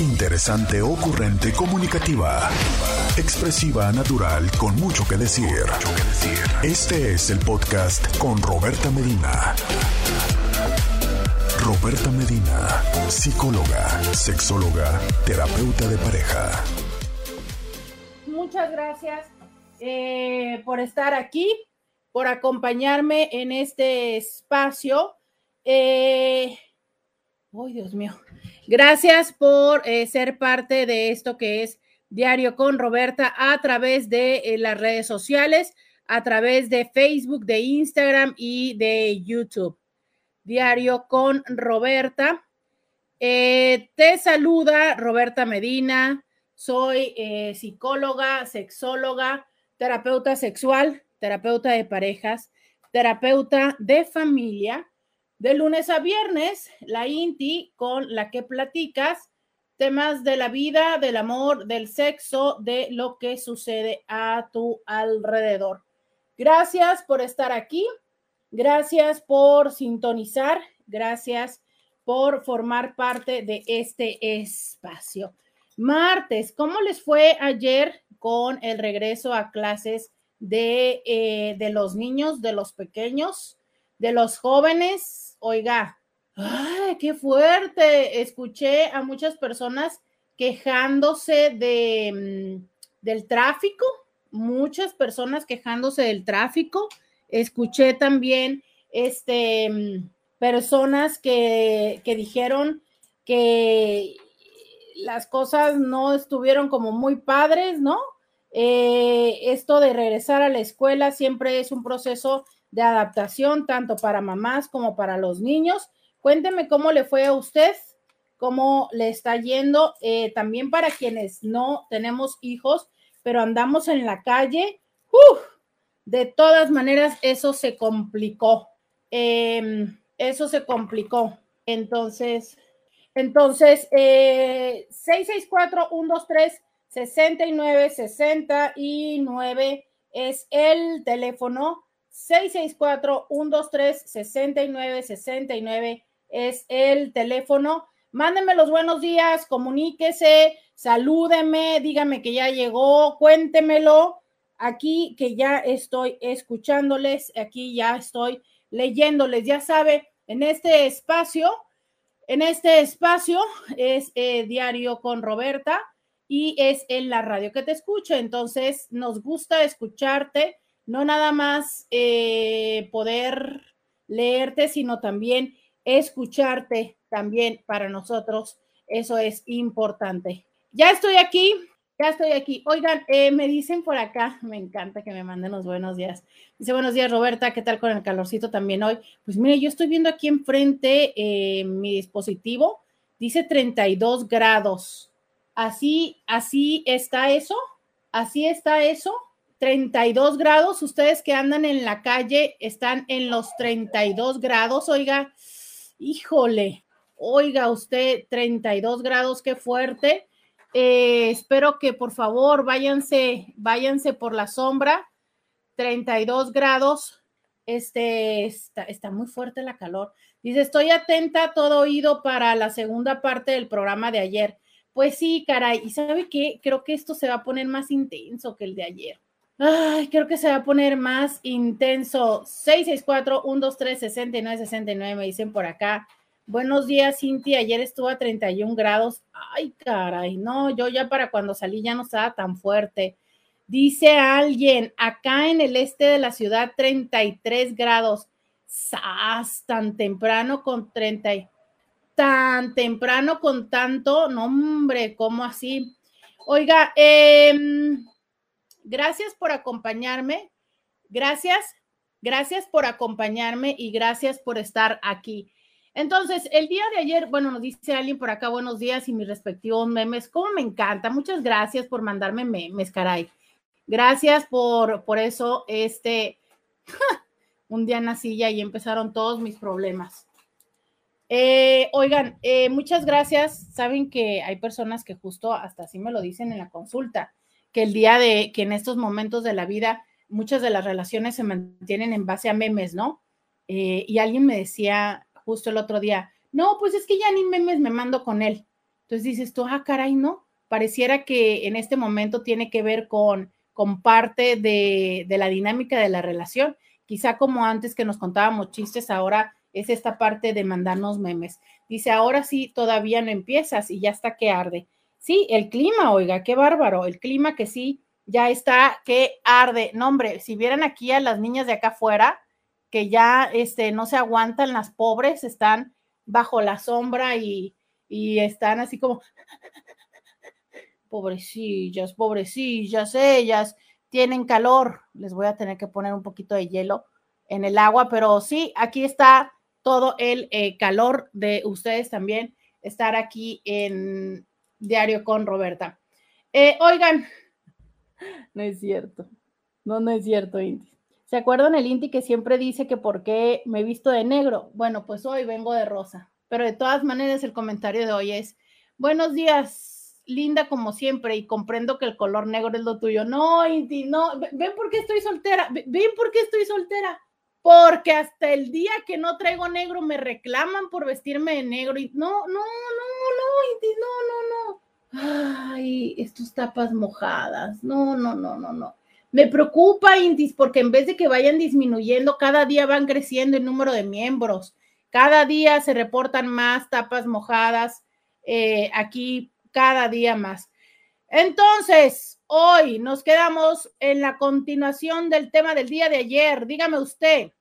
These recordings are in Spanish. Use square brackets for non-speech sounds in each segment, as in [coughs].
Interesante, ocurrente, comunicativa. Expresiva, natural, con mucho que decir. Este es el podcast con Roberta Medina. Roberta Medina, psicóloga, sexóloga, terapeuta de pareja. Muchas gracias eh, por estar aquí, por acompañarme en este espacio. Eh, ¡Ay, Dios mío! Gracias por eh, ser parte de esto que es Diario con Roberta a través de eh, las redes sociales, a través de Facebook, de Instagram y de YouTube. Diario con Roberta. Eh, te saluda Roberta Medina. Soy psicóloga, sexóloga, terapeuta sexual, terapeuta de parejas, terapeuta de familia de lunes a viernes, la INTI con la que platicas temas de la vida, del amor, del sexo, de lo que sucede a tu alrededor. Gracias por estar aquí, gracias por sintonizar, gracias por formar parte de este espacio. Martes, ¿cómo les fue ayer con el regreso a clases de, eh, de los niños, de los pequeños, de los jóvenes? oiga, ¡ay, qué fuerte! Escuché a muchas personas quejándose de, mm, del tráfico, muchas personas quejándose del tráfico. Escuché también este, mm, personas que, que dijeron que las cosas no estuvieron como muy padres, ¿no? Eh, esto de regresar a la escuela siempre es un proceso de adaptación tanto para mamás como para los niños. Cuénteme cómo le fue a usted, cómo le está yendo, eh, también para quienes no tenemos hijos, pero andamos en la calle. de todas maneras, eso se complicó. Em, eso se complicó. Entonces, entonces, eh, 664-123-6969 es el teléfono 664-123-6969 es el teléfono. Mándenme los buenos días, comuníquese, salúdeme, dígame que ya llegó, cuéntemelo. Aquí que ya estoy escuchándoles, aquí ya estoy leyéndoles. Ya sabe, en este espacio, en este espacio es eh, Diario con Roberta y es en la radio que te escucho. Entonces, nos gusta escucharte no nada más eh, poder leerte, sino también escucharte también para nosotros. Eso es importante. Ya estoy aquí, ya estoy aquí. Oigan, eh, me dicen por acá, me encanta que me manden los buenos días. Dice, buenos días, Roberta, ¿qué tal con el calorcito también hoy? Pues mire, yo estoy viendo aquí enfrente eh, mi dispositivo, dice 32 grados. Así, así está eso, así está eso. 32 grados, ustedes que andan en la calle están en los 32 grados, oiga, híjole, oiga usted, 32 grados, qué fuerte. Eh, espero que por favor váyanse, váyanse por la sombra, 32 grados, este, está, está muy fuerte la calor. Dice, estoy atenta, todo oído para la segunda parte del programa de ayer. Pues sí, caray, y sabe qué, creo que esto se va a poner más intenso que el de ayer. Ay, creo que se va a poner más intenso. 664-123-6969, me dicen por acá. Buenos días, Cinti. Ayer estuvo a 31 grados. Ay, caray, no, yo ya para cuando salí ya no estaba tan fuerte. Dice alguien, acá en el este de la ciudad, 33 grados. ¡Sas! Tan temprano con 30. Tan temprano con tanto. No, hombre, ¿cómo así? Oiga, eh Gracias por acompañarme. Gracias, gracias por acompañarme y gracias por estar aquí. Entonces, el día de ayer, bueno, nos dice alguien por acá, buenos días y mis respectivos memes. Cómo me encanta. Muchas gracias por mandarme memes, caray. Gracias por, por eso, este, [laughs] un día nací y ahí empezaron todos mis problemas. Eh, oigan, eh, muchas gracias. Saben que hay personas que justo hasta así me lo dicen en la consulta que el día de que en estos momentos de la vida muchas de las relaciones se mantienen en base a memes, ¿no? Eh, y alguien me decía justo el otro día, no, pues es que ya ni memes me mando con él. Entonces dices tú, ah, caray, no, pareciera que en este momento tiene que ver con, con parte de, de la dinámica de la relación. Quizá como antes que nos contábamos chistes, ahora es esta parte de mandarnos memes. Dice, ahora sí, todavía no empiezas y ya está que arde. Sí, el clima, oiga, qué bárbaro, el clima que sí, ya está que arde. No, hombre, si vieran aquí a las niñas de acá afuera, que ya este, no se aguantan, las pobres están bajo la sombra y, y están así como, [laughs] pobrecillas, pobrecillas, ellas tienen calor. Les voy a tener que poner un poquito de hielo en el agua, pero sí, aquí está todo el eh, calor de ustedes también estar aquí en Diario con Roberta. Eh, oigan, [laughs] no es cierto, no, no es cierto, Inti. ¿Se acuerdan el Inti que siempre dice que por qué me he visto de negro? Bueno, pues hoy vengo de rosa, pero de todas maneras el comentario de hoy es, buenos días, linda como siempre, y comprendo que el color negro es lo tuyo. No, Inti, no, ven por qué estoy soltera, ven por qué estoy soltera porque hasta el día que no traigo negro me reclaman por vestirme de negro y no, no, no, no, no, no, no. Ay, estos tapas mojadas. No, no, no, no, no. Me preocupa, Intis, porque en vez de que vayan disminuyendo, cada día van creciendo el número de miembros. Cada día se reportan más tapas mojadas eh, aquí, cada día más. Entonces, hoy nos quedamos en la continuación del tema del día de ayer. Dígame usted,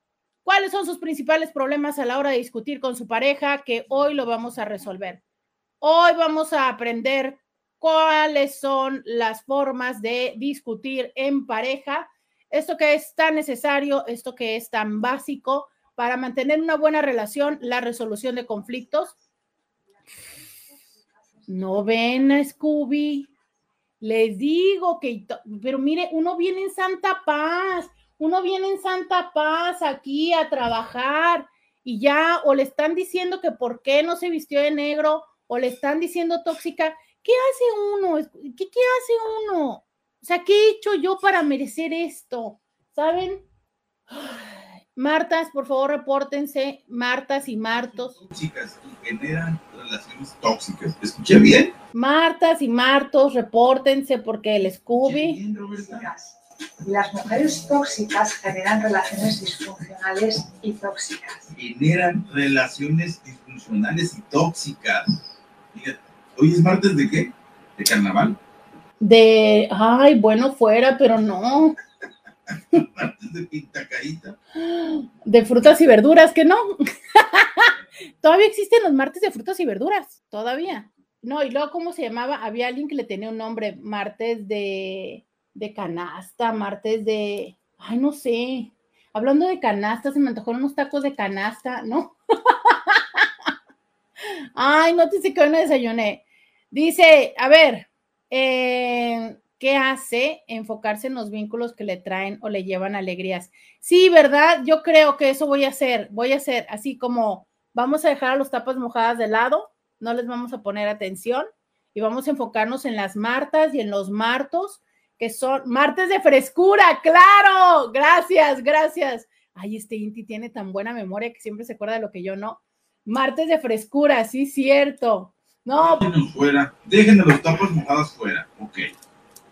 ¿cuáles son sus principales problemas a la hora de discutir con su pareja? Que hoy lo vamos a resolver. Hoy vamos a aprender cuáles son las formas de discutir en pareja. Esto que es tan necesario, esto que es tan básico para mantener una buena relación, la resolución de conflictos. No ven a Scooby. Les digo que, pero mire, uno viene en santa paz, uno viene en santa paz aquí a trabajar y ya o le están diciendo que por qué no se vistió de negro o le están diciendo tóxica. ¿Qué hace uno? ¿Qué, qué hace uno? O sea, ¿qué he hecho yo para merecer esto? ¿Saben? Martas, por favor, repórtense. Martas y Martos. Tóxicas y generan relaciones tóxicas. ¿Escuché bien? Martas y Martos, repórtense porque el Scooby. Las mujeres tóxicas generan relaciones disfuncionales y tóxicas. Generan relaciones disfuncionales y tóxicas. ¿Hoy es martes de qué? ¿De carnaval? De, ay, bueno, fuera, pero no. [laughs] martes de pintacarita. De frutas y verduras, que no. [laughs] Todavía existen los martes de frutas y verduras, todavía. No, y luego, ¿cómo se llamaba? Había alguien que le tenía un nombre, martes de, de canasta, martes de, ay, no sé. Hablando de canasta, se me antojaron unos tacos de canasta, ¿no? [laughs] ay, no te sé que hoy no desayuné. Dice, a ver, eh, ¿qué hace enfocarse en los vínculos que le traen o le llevan alegrías? Sí, ¿verdad? Yo creo que eso voy a hacer, voy a hacer así como vamos a dejar a los tapas mojadas de lado, no les vamos a poner atención y vamos a enfocarnos en las martas y en los martos, que son martes de frescura, claro, gracias, gracias. Ay, este Inti tiene tan buena memoria que siempre se acuerda de lo que yo no. Martes de frescura, sí, cierto. No. Déjenos fuera, los tapas mojadas fuera, ok.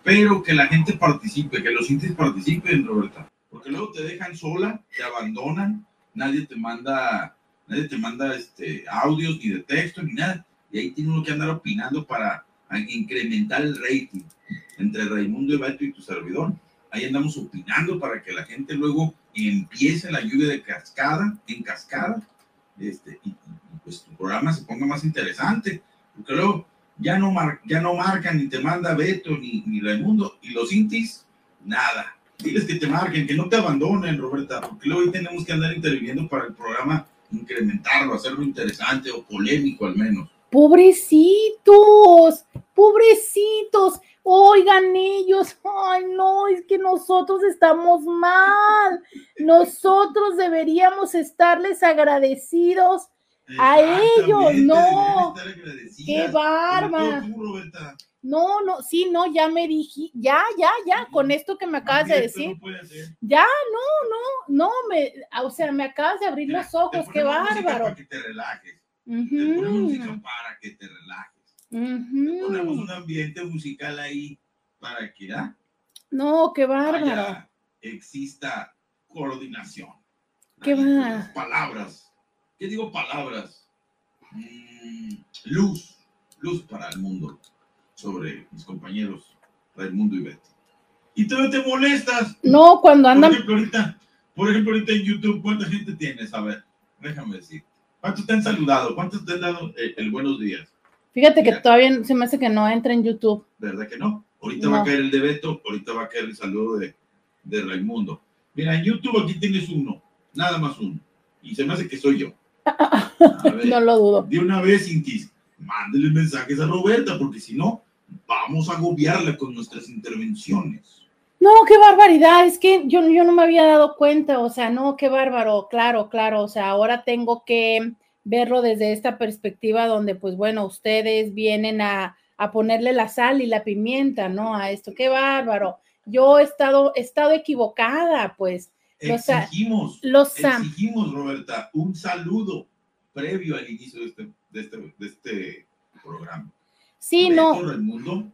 Pero que la gente participe, que los intis participen, Roberta. Porque luego te dejan sola, te abandonan, nadie te manda nadie te manda este, audios ni de texto ni nada. Y ahí tiene uno que andar opinando para incrementar el rating entre Raimundo Beto y tu servidor. Ahí andamos opinando para que la gente luego empiece la lluvia de cascada en cascada este, y, pues tu programa se ponga más interesante. Porque luego ya no, ya no marcan ni te manda Beto ni, ni Raimundo y los intis, nada. Diles que te marquen, que no te abandonen, Roberta, porque luego ahí tenemos que andar interviniendo para el programa incrementarlo, hacerlo interesante o polémico al menos. Pobrecitos, pobrecitos, oigan ellos, ay no, es que nosotros estamos mal, nosotros deberíamos estarles agradecidos a ellos, no, qué barba. No, no, sí, no, ya me dije, ya, ya, ya, con esto que me acabas de decir. ya, no, no, no, me, o sea, me acabas de abrir los ojos, qué bárbaro. Para que te relajes. Te música para que te relajes. Ponemos un ambiente musical ahí para que ah, No, qué bárbaro. haya- exista coordinación. Qué Palabras. ¿Qué digo palabras? Mm, luz. Luz para el mundo. Sobre mis compañeros Raimundo y Betty. Y tú te molestas. No, cuando Por andan, ejemplo, ahorita, por ejemplo, ahorita en YouTube, ¿cuánta gente tienes? A ver, déjame decir. ¿Cuántos te han saludado? ¿Cuántos te han dado eh, el buenos días? Fíjate que todavía se me hace que no entra en YouTube. ¿Verdad que no? Ahorita va a caer el de Beto, ahorita va a caer el saludo de, de Raimundo. Mira, en YouTube aquí tienes uno, nada más uno. Y se me hace que soy yo. [laughs] Ver, No lo dudo. de una vez, Inquis, mándele mensajes a Roberta, porque si no, vamos a agobiarla con nuestras intervenciones. No, qué barbaridad, es que yo, yo no me había dado cuenta, o sea, no, qué bárbaro, claro, claro, o sea, ahora tengo que verlo desde esta perspectiva donde, pues bueno, ustedes vienen a, a ponerle la sal y la pimienta, ¿no? A esto, qué bárbaro. Yo he estado, he estado equivocada, pues, Exigimos, los exigimos, Roberta, un saludo previo al inicio de este, de este, de este programa. Sí, no, Raimundo,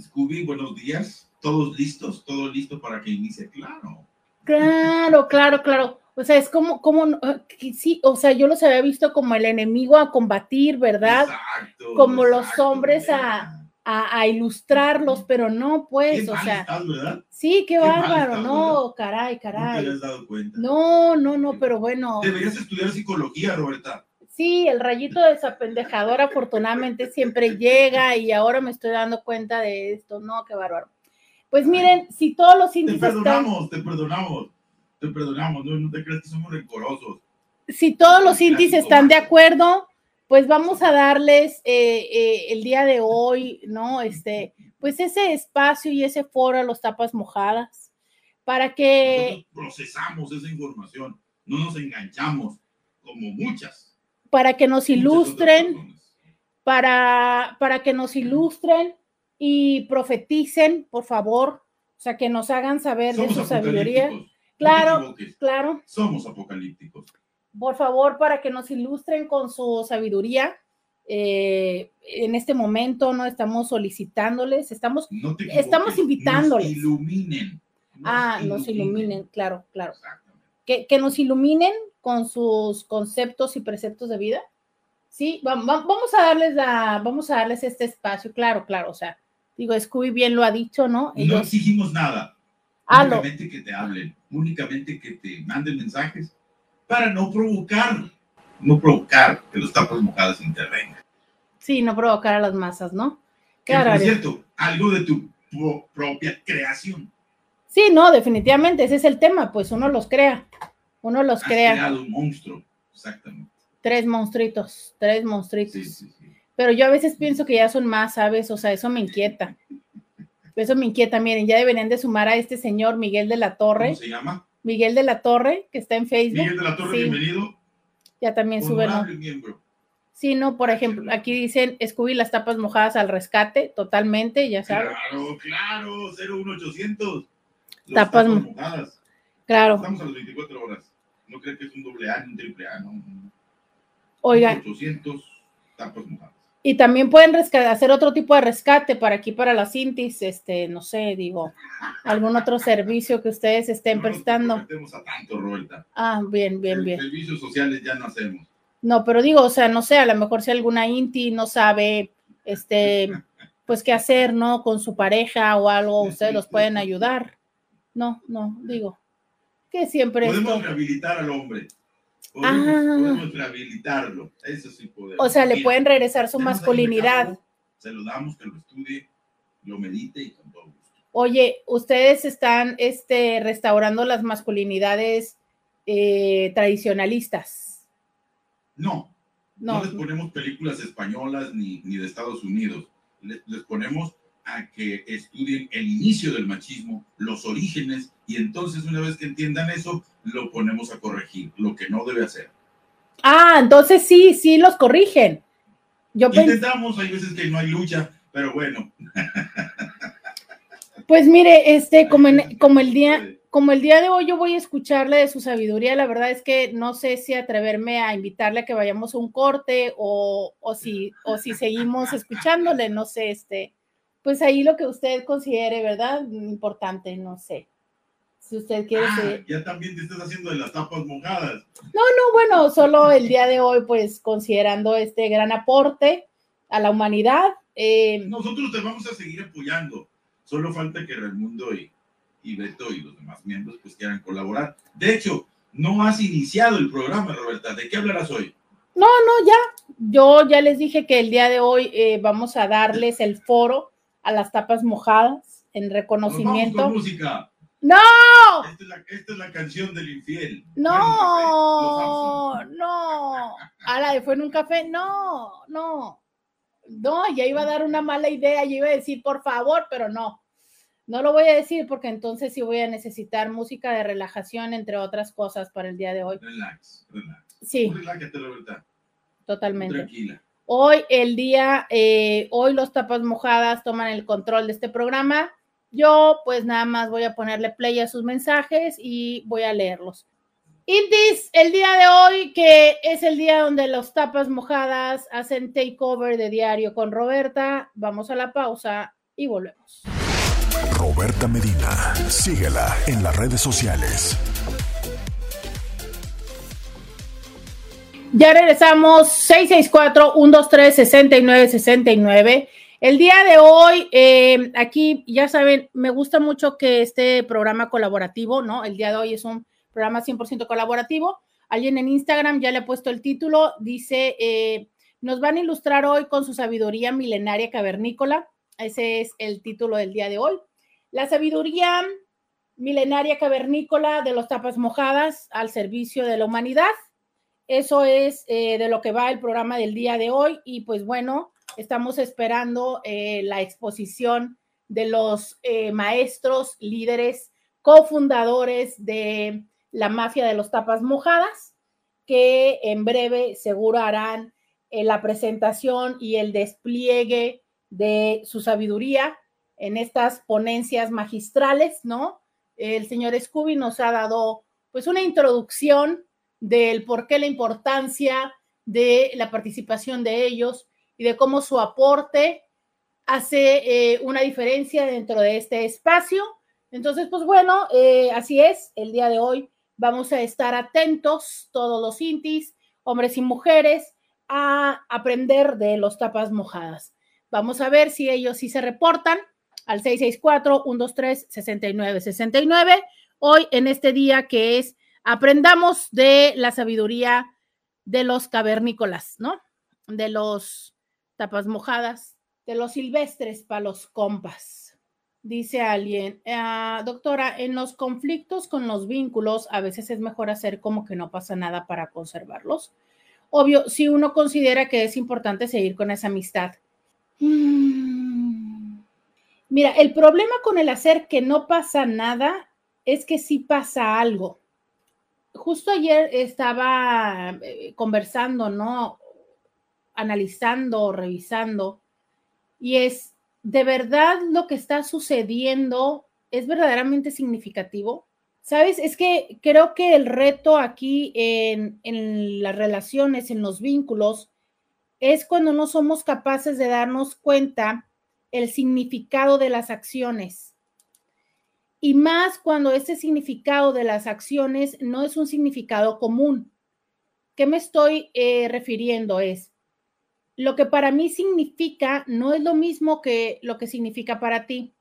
Scooby, buenos días. Todos listos, todo listo para que inicie, claro. claro, claro, claro. O sea, es como, como, que sí, o sea, yo los había visto como el enemigo a combatir, ¿verdad? Exacto. Como los hombres. A, a ilustrarlos, pero no, pues, Qué o sea, ¿verdad? sí, qué bárbaro, no, caray, No te caray. habías dado cuenta. No, no, no, pero bueno, Deberías estudiar psicología, Roberta. sí, el rayito desapendejador afortunadamente siempre llega y ahora me estoy dando cuenta de esto, no, qué bárbaro. Pues miren, si todos los Te índices están, perdonamos, te perdonamos. Te perdonamos, no, no te creas que somos rencorosos. si todos los índices están de acuerdo, pues vamos a darles eh, eh, el día de hoy, ¿no? Este, pues ese espacio y ese foro a los tapas mojadas para que, Nosotros procesamos esa información, no nos enganchamos como muchas. para que nos ilustren, para, para que nos ilustren y profeticen, por favor, o sea, que nos hagan saber de su sabiduría. Claro. Claro, somos apocalípticos. por favor, para que nos ilustren con su sabiduría. eh, en este momento no estamos solicitándoles, estamos, No Estamos invitándoles. Nos iluminen. ah, nos iluminen, claro, claro. Que, que nos iluminen con sus conceptos y preceptos de vida. Sí, va- va- vamos a darles la, vamos a darles este espacio, claro, claro, o sea, digo, Scooby bien lo ha dicho, ¿no? No exigimos nada. Ah, únicamente que te hablen, únicamente que te manden mensajes para no provocar, no provocar que los tapas mojadas intervengan. sí, no provocar a las masas, ¿no? Qué Que, por cierto, algo de tu pro- propia creación. Sí, no, definitivamente, ese es el tema, pues uno los crea, uno los Has crea. creado un monstruo, exactamente. Tres monstruitos, tres monstruitos. Sí, sí, sí. Pero yo a veces pienso que ya son más, ¿sabes? O sea, eso me inquieta. Eso me inquieta. Miren, ya deberían de sumar a este señor Miguel de la Torre. ¿Cómo se llama? Miguel de la Torre, que está en Facebook. Miguel de la Torre, Sí, bienvenido. ya también sube. Sí, no, por ejemplo, aquí dicen Scooby las tapas mojadas al rescate, totalmente, ya sabes. Claro, claro, 01800. Los Tapas tapas mo- mojadas. Claro. Estamos a las 24 horas. No creo que es un doble A un triple A, no. Oigan, 800 tapas mojadas. Y también pueden hacer otro tipo de rescate para aquí, para las Intis, este, no sé, digo, algún otro servicio que ustedes estén No prestando. comprometemos a tanto, Roberta. Ah, bien, bien, El- bien. Servicios sociales ya no hacemos. No, pero digo, o sea, no sé, a lo mejor si alguna Inti no sabe, este, pues qué hacer, ¿no? Con su pareja o algo, ustedes los pueden ayudar. No, no, digo, que siempre Podemos esto, rehabilitar al hombre. Podemos, Ah. podemos rehabilitarlo. Eso sí podemos. o sea, le Mira, pueden regresar su masculinidad. Se lo damos, que lo estudie, lo medite y con todo gusto. Oye, ustedes están, este, restaurando las masculinidades eh, tradicionalistas. No, no, No, les ponemos películas españolas ni, ni de Estados Unidos. Les, les ponemos a que estudien el inicio del machismo, los orígenes, y entonces una vez que entiendan eso, lo ponemos a corregir, lo que no debe hacer. ah, entonces sí, sí los corrigen. Yo Intentamos, hay veces que no hay lucha, pero bueno. pues mire, este, como, en- como el día, como el día de hoy yo voy a escucharle de su sabiduría, la verdad es que no sé si atreverme a invitarle a que vayamos a un corte o, o si, o si seguimos escuchándole, no sé, este, pues ahí lo que usted considere, ¿verdad? Importante, no sé. Si usted quiere ah, Ya también te estás haciendo de las tapas mojadas. No, no, bueno, solo el día de hoy, pues considerando este gran aporte a la humanidad. Eh, Nosotros te vamos a seguir apoyando. Solo falta que Raimundo y, y Beto y los demás miembros pues quieran colaborar. De hecho, no has iniciado el programa, Roberta. ¿De qué hablarás hoy? No, no, ya. Yo ya les dije que el día de hoy eh, vamos a darles el foro a las tapas mojadas en reconocimiento. Vamos música. ¡No! Esta es, la, canción del infiel. No, no. Ahora fue en un café. No, no. No, ya iba a dar una mala idea. Yo iba a decir, por favor, pero no. No lo voy a decir porque entonces sí voy a necesitar música de relajación, entre otras cosas, para el día de hoy. Relax, relax. Sí. Relájate, Roberta. Totalmente. Tranquila. Hoy el día, eh, hoy los tapas mojadas toman el control de este programa. Yo pues nada más voy a ponerle play a sus mensajes y voy a leerlos. Intis, el día de hoy, que es el día donde los tapas mojadas hacen takeover de diario con Roberta, vamos a la pausa y volvemos. Roberta Medina, síguela en las redes sociales Ya regresamos 664-123-6969. El día de hoy, eh, aquí ya saben, me gusta mucho que este programa colaborativo, ¿no? El día de hoy es un programa 100% colaborativo. Alguien en Instagram ya le ha puesto el título, dice, eh, nos van a ilustrar hoy con su sabiduría milenaria cavernícola. Ese es el título del día de hoy. La sabiduría milenaria cavernícola de los tapas mojadas al servicio de la humanidad. Eso es eh, de lo que va el programa del día de hoy y pues bueno, estamos esperando eh, la exposición de los eh, maestros, líderes, cofundadores de la mafia de los tapas mojadas, que en breve seguro harán la presentación y el despliegue de su sabiduría en estas ponencias magistrales, ¿no? El señor Scooby nos ha dado pues una introducción del por qué la importancia de la participación de ellos y de cómo su aporte hace eh, una diferencia dentro de este espacio. Entonces, pues bueno, eh, así es, el día de hoy vamos a estar atentos, todos los intis, hombres y mujeres, a aprender de los tapas mojadas. Vamos a ver si ellos sí se reportan al 664-123-6969, hoy en este día que es aprendamos de la sabiduría de los cavernícolas, ¿no? De los tapas mojadas, de los silvestres para los compas. Dice alguien, ah, doctora, en los conflictos con los vínculos a veces es mejor hacer como que no pasa nada para conservarlos. Obvio, si uno considera que es importante seguir con esa amistad. Mm. Mira, el problema con el hacer que no pasa nada es que sí pasa algo justo ayer estaba eh, conversando, ¿no? Analizando, revisando, y es, ¿de verdad lo que está sucediendo es verdaderamente significativo? Sabes, es que creo que el reto aquí en, en las relaciones, en los vínculos, es cuando no somos capaces de darnos cuenta el significado de las acciones y más cuando ese significado de las acciones no es un significado común. ¿Qué me estoy eh, refiriendo? Es lo que para mí significa no es lo mismo que lo que significa para ti.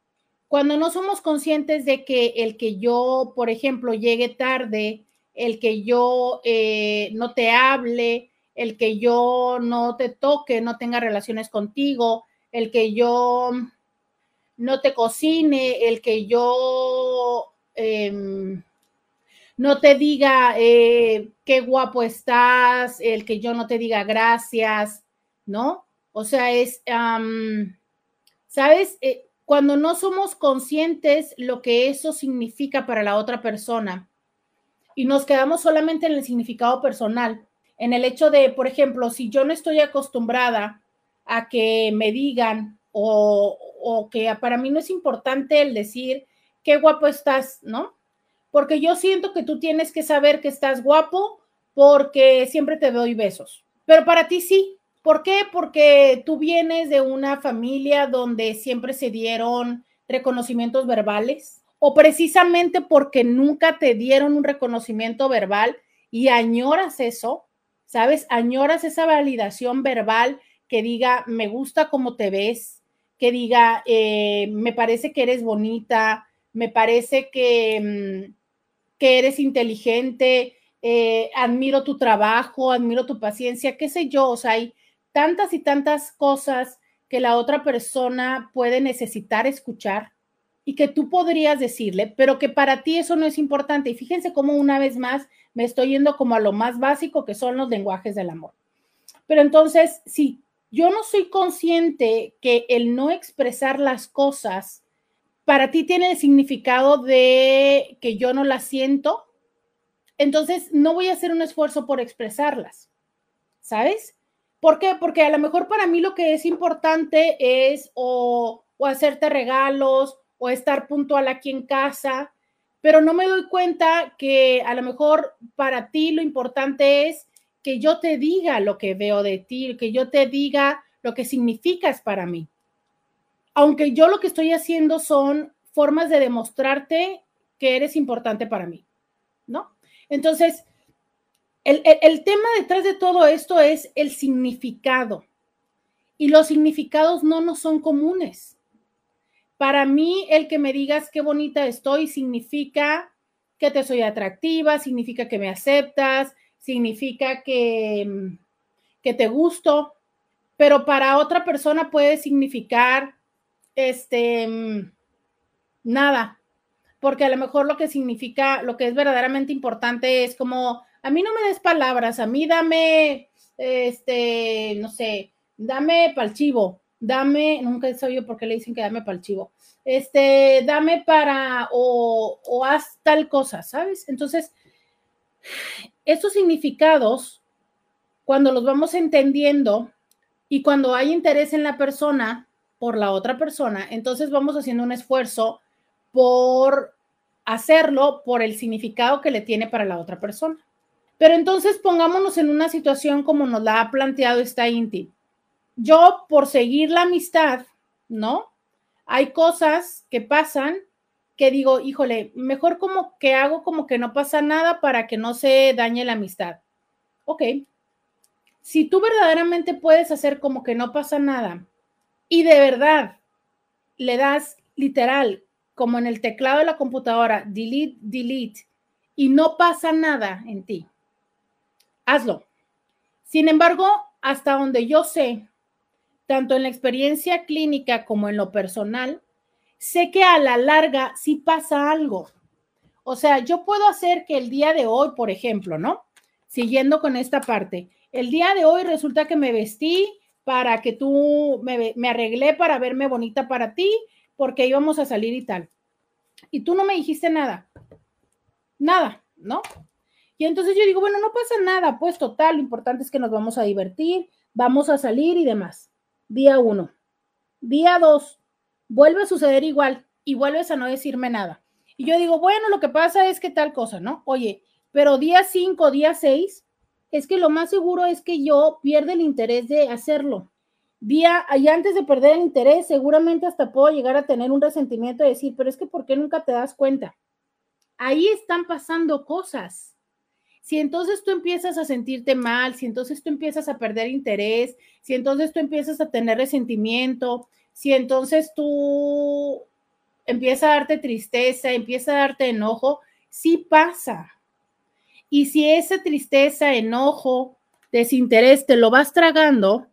Cuando no somos conscientes de que el que yo, por ejemplo, llegue tarde, el que yo eh, no te hable, el que yo no te toque, no tenga relaciones contigo, el que yo no te cocine, el que yo em, no te diga eh, qué guapo estás, el que yo no te diga gracias, ¿no? O sea, es, ¿sabes? Eh, cuando no somos conscientes lo que eso significa para la otra persona y nos quedamos solamente en el significado personal, en el hecho de, por ejemplo, si yo no estoy acostumbrada a que me digan o, o que para mí no es importante el decir qué guapo estás, ¿no? porque yo siento que tú tienes que saber que estás guapo porque siempre te doy besos. Pero para ti sí. ¿Por qué? Porque tú vienes de una familia donde siempre se dieron reconocimientos verbales o precisamente porque nunca te dieron un reconocimiento verbal y añoras eso, ¿sabes? Añoras esa validación verbal que diga, me gusta cómo te ves, que diga, eh, me parece que eres bonita, me parece que, mm, que eres inteligente, eh, admiro tu trabajo, admiro tu paciencia, qué sé yo, o sea, hay tantas y tantas cosas que la otra persona puede necesitar escuchar y que tú podrías decirle, pero que para ti eso no es importante. Y fíjense cómo una vez más me estoy yendo como a lo más básico que son los lenguajes del amor. Pero entonces, si yo no soy consciente que el no expresar las cosas para ti tiene el significado de que yo no las siento, entonces no voy a hacer un esfuerzo por expresarlas, ¿sabes? ¿Por qué? Porque a lo mejor para mí lo que es importante es o, o hacerte regalos o estar puntual aquí en casa, pero no me doy cuenta que a lo mejor para ti lo importante es que yo te diga lo que veo de ti, que yo te diga lo que significas para mí. Aunque yo lo que estoy haciendo son formas de demostrarte que eres importante para mí, ¿no? Entonces, el, el, tema detrás de todo esto es el significado. Y los significados no nos son comunes. Para mí, el que me digas qué bonita estoy significa que te soy atractiva, significa que me aceptas, significa que, que te gusto, pero para otra persona puede significar este nada, porque a lo mejor lo que significa, lo que es verdaderamente importante es como, a mí no me des palabras, a mí dame, este, no sé, dame palchivo, dame, nunca he sabido por qué le dicen que dame para el chivo, este, dame para, o, o haz tal cosa, ¿sabes? Entonces, estos significados, cuando los vamos entendiendo y cuando hay interés en la persona por la otra persona, entonces vamos haciendo un esfuerzo por hacerlo por el significado que le tiene para la otra persona. Pero entonces pongámonos en una situación como nos la ha planteado esta Inti yo por seguir la amistad, ¿no? Hay cosas que pasan que digo, híjole, mejor como que hago como que no pasa nada para que no se dañe la amistad. Ok. Si tú verdaderamente puedes hacer como que no pasa nada y de verdad le das literal, como en el teclado de la computadora, delete, delete, y no pasa nada en ti, hazlo. Sin embargo, hasta donde yo sé, tanto en la experiencia clínica como en lo personal, sé que a la larga sí pasa algo. O sea, yo puedo hacer que el día de hoy, por ejemplo, ¿no? Siguiendo con esta parte, el día de hoy resulta que me vestí para que tú me, me arreglé para verme bonita para ti, porque íbamos a salir y tal. Y tú no me dijiste nada. Nada, ¿no? Y entonces yo digo, bueno, no pasa nada, pues total, lo importante es que nos vamos a divertir, vamos a salir y demás día uno. Día dos, vuelve a suceder igual y vuelves a no decirme nada. Y yo digo, bueno, lo que pasa es que tal cosa, ¿no? Oye, pero día cinco, día seis, es que lo más seguro es que yo pierda el interés de hacerlo. Día, y antes de perder el interés, seguramente hasta puedo llegar a tener un resentimiento de decir, pero es que ¿por qué nunca te das cuenta? Ahí están pasando cosas. Si entonces tú empiezas a sentirte mal, si entonces tú empiezas a perder interés, si entonces tú empiezas a tener resentimiento, si entonces tú empiezas a darte tristeza, empieza a darte enojo, sí pasa. Y si esa tristeza, enojo, desinterés te lo vas tragando,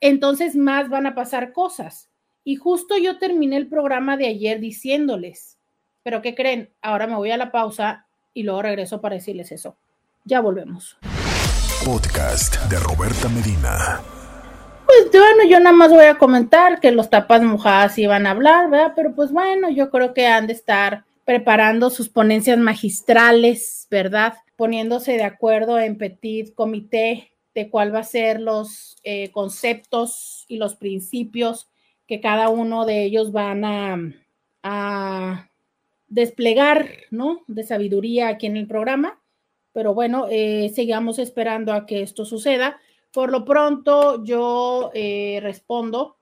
entonces más van a pasar cosas. Y justo yo terminé el programa de ayer diciéndoles, pero ¿qué creen? Ahora me voy a la pausa y luego regreso para decirles eso. Ya volvemos. Podcast de Roberta Medina. Pues bueno, yo nada más voy a comentar que los tapas mojadas iban a hablar, ¿verdad? Pero pues bueno, yo creo que han de estar preparando sus ponencias magistrales, ¿verdad? Poniéndose de acuerdo en petit comité de cuál va a ser los eh, conceptos y los principios que cada uno de ellos van a, desplegar, ¿no? De sabiduría aquí en el programa. Pero bueno, eh, sigamos esperando a que esto suceda. Por lo pronto, yo eh, respondo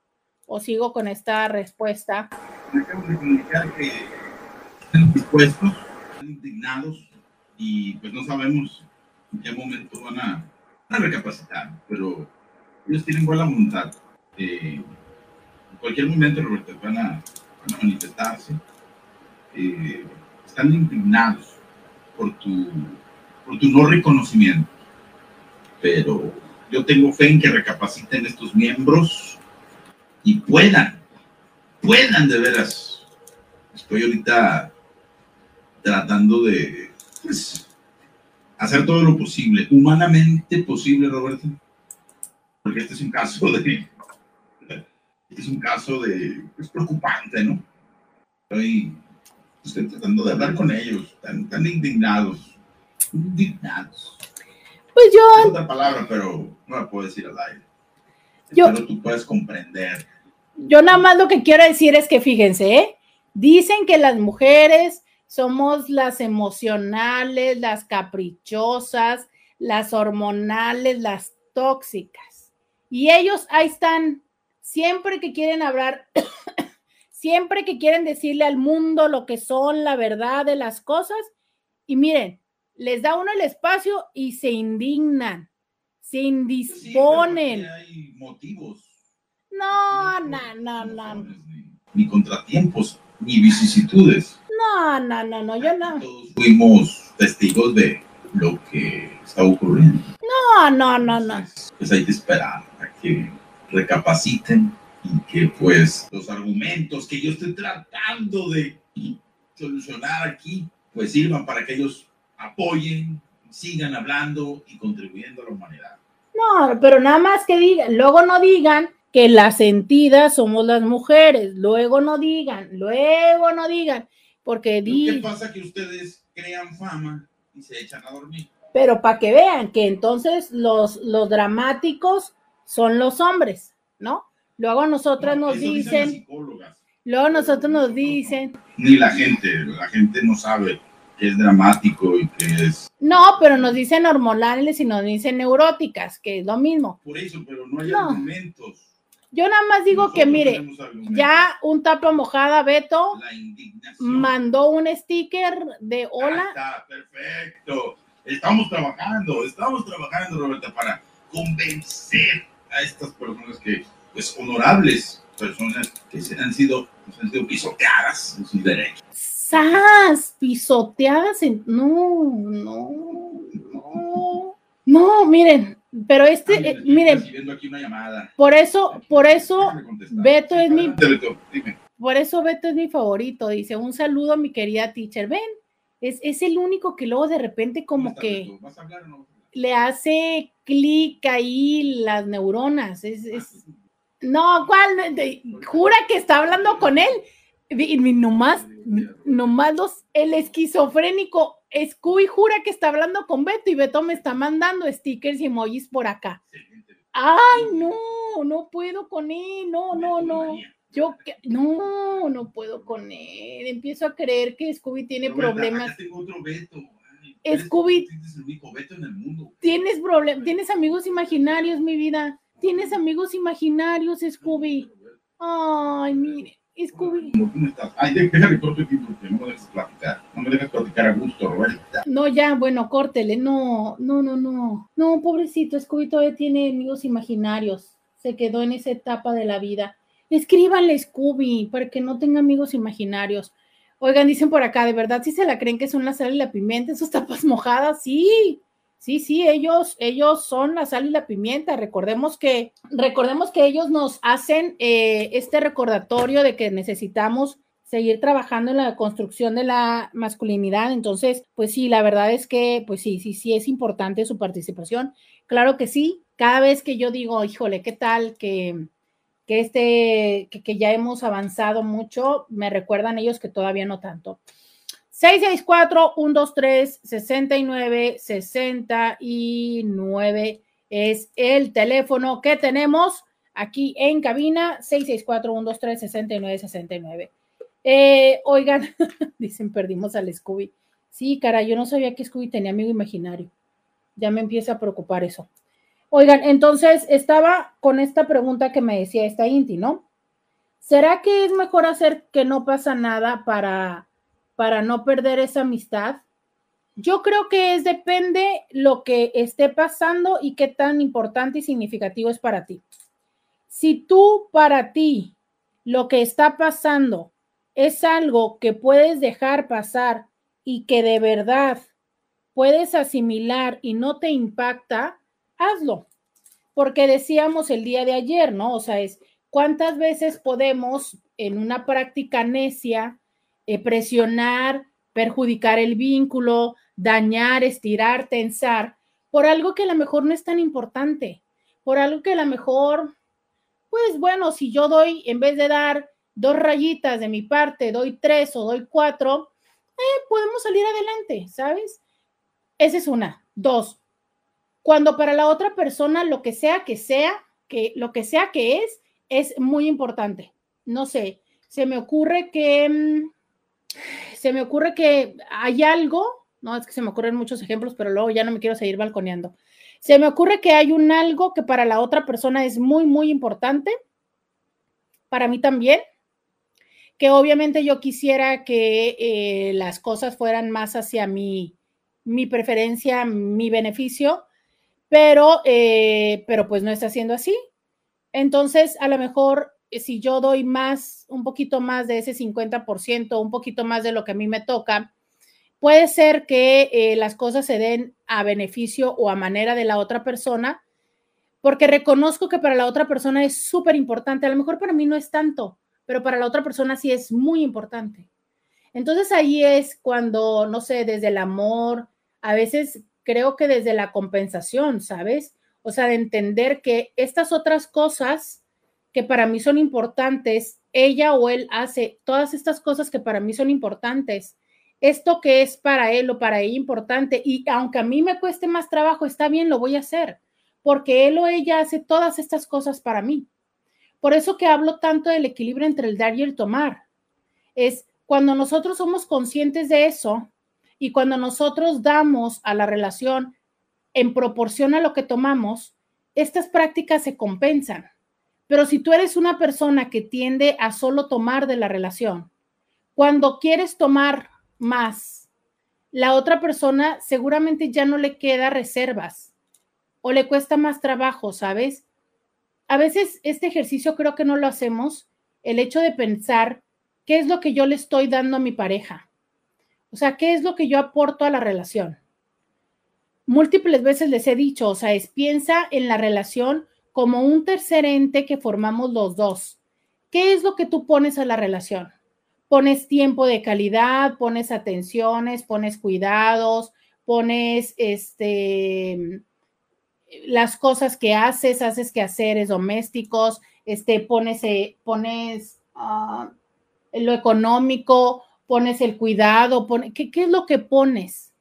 o sigo con esta respuesta. Acabo de comunicar que están dispuestos, están indignados y pues no sabemos en qué momento van a, a recapacitar, pero ellos tienen buena voluntad. Eh, en cualquier momento, Roberto, van a, van a manifestarse. Eh, están indignados por tu, por tu no reconocimiento. Pero yo tengo fe en que recapaciten estos miembros y puedan, puedan de veras. Estoy ahorita tratando de pues, hacer todo lo posible, humanamente posible, Roberto, porque este es un caso de, este es un caso de, es preocupante, ¿no? Estoy, estoy tratando de hablar con ellos, tan, tan indignados, indignados. Pues Es yo, otra palabra, pero no la puedo decir al aire. Yo- Pero tú puedes comprender. yo nada más lo que quiero decir es que fíjense, ¿eh? dicen que las mujeres somos las emocionales, las caprichosas, las hormonales, las tóxicas. Y ellos ahí están, siempre que quieren hablar, [coughs] siempre que quieren decirle al mundo lo que son, la verdad de las cosas. Y miren, les da uno el espacio y se indignan, se Sí, pero indisponen. aquí hay motivos. No, no, no, no, Ni, ni contratiempos, ni vicisitudes. no, no, no, no, yo no. Todos fuimos testigos de lo que está ocurriendo. No, no, no, no. Entonces, Pues hay que esperar a que recapaciten y que pues los argumentos que yo estoy tratando de solucionar aquí pues sirvan para que ellos apoyen, sigan hablando y contribuyendo a la humanidad. No, pero nada más que digan, luego no digan que las sentidas somos las mujeres, luego no digan, luego no digan, porque di, pasa que ustedes crean fama y se echan a dormir. pero para que vean que entonces los, los dramáticos son los hombres, ¿no? Luego nosotras No, nos dicen, psicólogas. luego nosotros nos dicen, Ni la gente, la gente no sabe que es dramático y que es no, pero nos dicen hormonales y nos dicen neuróticas, que es lo mismo. por eso, pero no hay No. argumentos. Yo nada más digo que mire, ya un tapa mojada, Beto, mandó un sticker de Ah, hola. está, perfecto. Estamos trabajando, estamos trabajando, Roberta, para convencer a estas personas que, pues, honorables personas que se han sido, pues, han sido pisoteadas en sus derechos. Pisoteadas en. No, no, no. No, miren, pero este, Ay, eh, miren, recibiendo aquí una llamada. por eso, por eso. Beto es mi- por eso Beto es mi favorito. Dice, un saludo a mi querida teacher. Ven, es, es el único que luego de repente ¿Cómo como que le hace clic ahí las neuronas. Es, es- no, ¿cuál? Jura que está hablando con él. Nomás, nomás los, el esquizofrénico Scooby jura que está hablando con Beto y Beto me está mandando stickers y emojis por acá. Ay, no, no puedo con él, no, no, no. Yo, no, no puedo con él. Empiezo a creer que Scooby tiene problemas. Scooby-. Tienes problemas, tienes amigos imaginarios, mi vida. Tienes amigos imaginarios, Scooby. Ay, mire, Scooby. ¿Cómo ¿Cómo estás? Ay, déjame corto aquí porque no me dejas platicar. No me dejas platicar a gusto, Roberta. No, ya, bueno, córtele. No, no, no, no. No, pobrecito, Scooby todavía tiene amigos imaginarios. Se quedó en esa etapa de la vida. Escríbanle Scooby para que no tenga amigos imaginarios. Oigan, dicen por acá, ¿de verdad si se la creen que son la sal y la pimienta? ¿Esos tapas mojadas? Sí, sí, sí, ellos, ellos son la sal y la pimienta. Recordemos que, recordemos que ellos nos hacen eh, este recordatorio de que necesitamos seguir trabajando en la construcción de la masculinidad. Entonces, pues sí, la verdad es que, pues sí, sí, sí es importante su participación. Claro que sí. Cada vez que yo digo, híjole, ¿qué tal que, que este, que, que ya hemos avanzado mucho, me recuerdan ellos que todavía no tanto. 664-123-69-69 es el teléfono que tenemos aquí en cabina, 664-123-69-69. Eh, oigan, [laughs] dicen, perdimos al Scooby. Sí, cara, yo no sabía que Scooby tenía amigo imaginario. Ya me empieza a preocupar eso. Oigan, entonces estaba con esta pregunta que me decía esta Inti, ¿no? ¿Será que es mejor hacer que no pasa nada para, para no perder esa amistad? Yo creo que es depende lo que esté pasando y qué tan importante y significativo es para ti. Si tú para ti lo que está pasando es algo que puedes dejar pasar y que de verdad puedes asimilar y no te impacta, hazlo. Porque decíamos el día de ayer, ¿no? O sea, es cuántas veces podemos en una práctica necia eh, presionar, perjudicar el vínculo, dañar, estirar, tensar, por algo que a lo mejor no es tan importante, por algo que a lo mejor, pues bueno, si yo doy, en vez de dar dos rayitas de mi parte, doy tres o doy cuatro, eh, podemos salir adelante, ¿sabes? Esa es una. Dos, cuando para la otra persona lo que sea que sea, que lo que sea que es, es muy importante. No sé, se me ocurre que, mm, se me ocurre que hay algo, no es que se me ocurren muchos ejemplos, pero luego ya no me quiero seguir balconeando. Se me ocurre que hay un algo que para la otra persona es muy, muy importante, para mí también, que obviamente yo quisiera que eh, las cosas fueran más hacia mi, mi preferencia, mi beneficio, pero, eh, pero pues no está siendo así. Entonces, a lo mejor si yo doy más, un poquito más de ese 50%, un poquito más de lo que a mí me toca, puede ser que las cosas se den a beneficio o a manera de la otra persona, porque reconozco que para la otra persona es súper importante. A lo mejor para mí no es tanto, pero para la otra persona sí es muy importante. Entonces ahí es cuando, no sé, desde el amor, a veces creo que desde la compensación, ¿sabes? O sea, de entender que estas otras cosas que para mí son importantes, ella o él hace todas estas cosas que para mí son importantes. Esto que es para él o para ella importante, y aunque a mí me cueste más trabajo, está bien, lo voy a hacer, porque él o ella hace todas estas cosas para mí. Por eso que hablo tanto del equilibrio entre el dar y el tomar. Es cuando nosotros somos conscientes de eso y cuando nosotros damos a la relación en proporción a lo que tomamos, estas prácticas se compensan. Pero si tú eres una persona que tiende a solo tomar de la relación, cuando quieres tomar más, la otra persona seguramente ya no le queda reservas o le cuesta más trabajo, ¿sabes? a veces este ejercicio creo que no lo hacemos, el hecho de pensar qué es lo que yo le estoy dando a mi pareja. O sea, qué es lo que yo aporto a la relación. Múltiples veces les he dicho, o sea, piensa en la relación como un tercer ente que formamos los dos. ¿Qué es lo que tú pones a la relación? Pones tiempo de calidad, pones atenciones, pones cuidados, pones este las cosas que haces, haces quehaceres domésticos, este, pones, eh, pones ah, lo económico, pones el cuidado, ¿qué, ¿qué es lo que pones?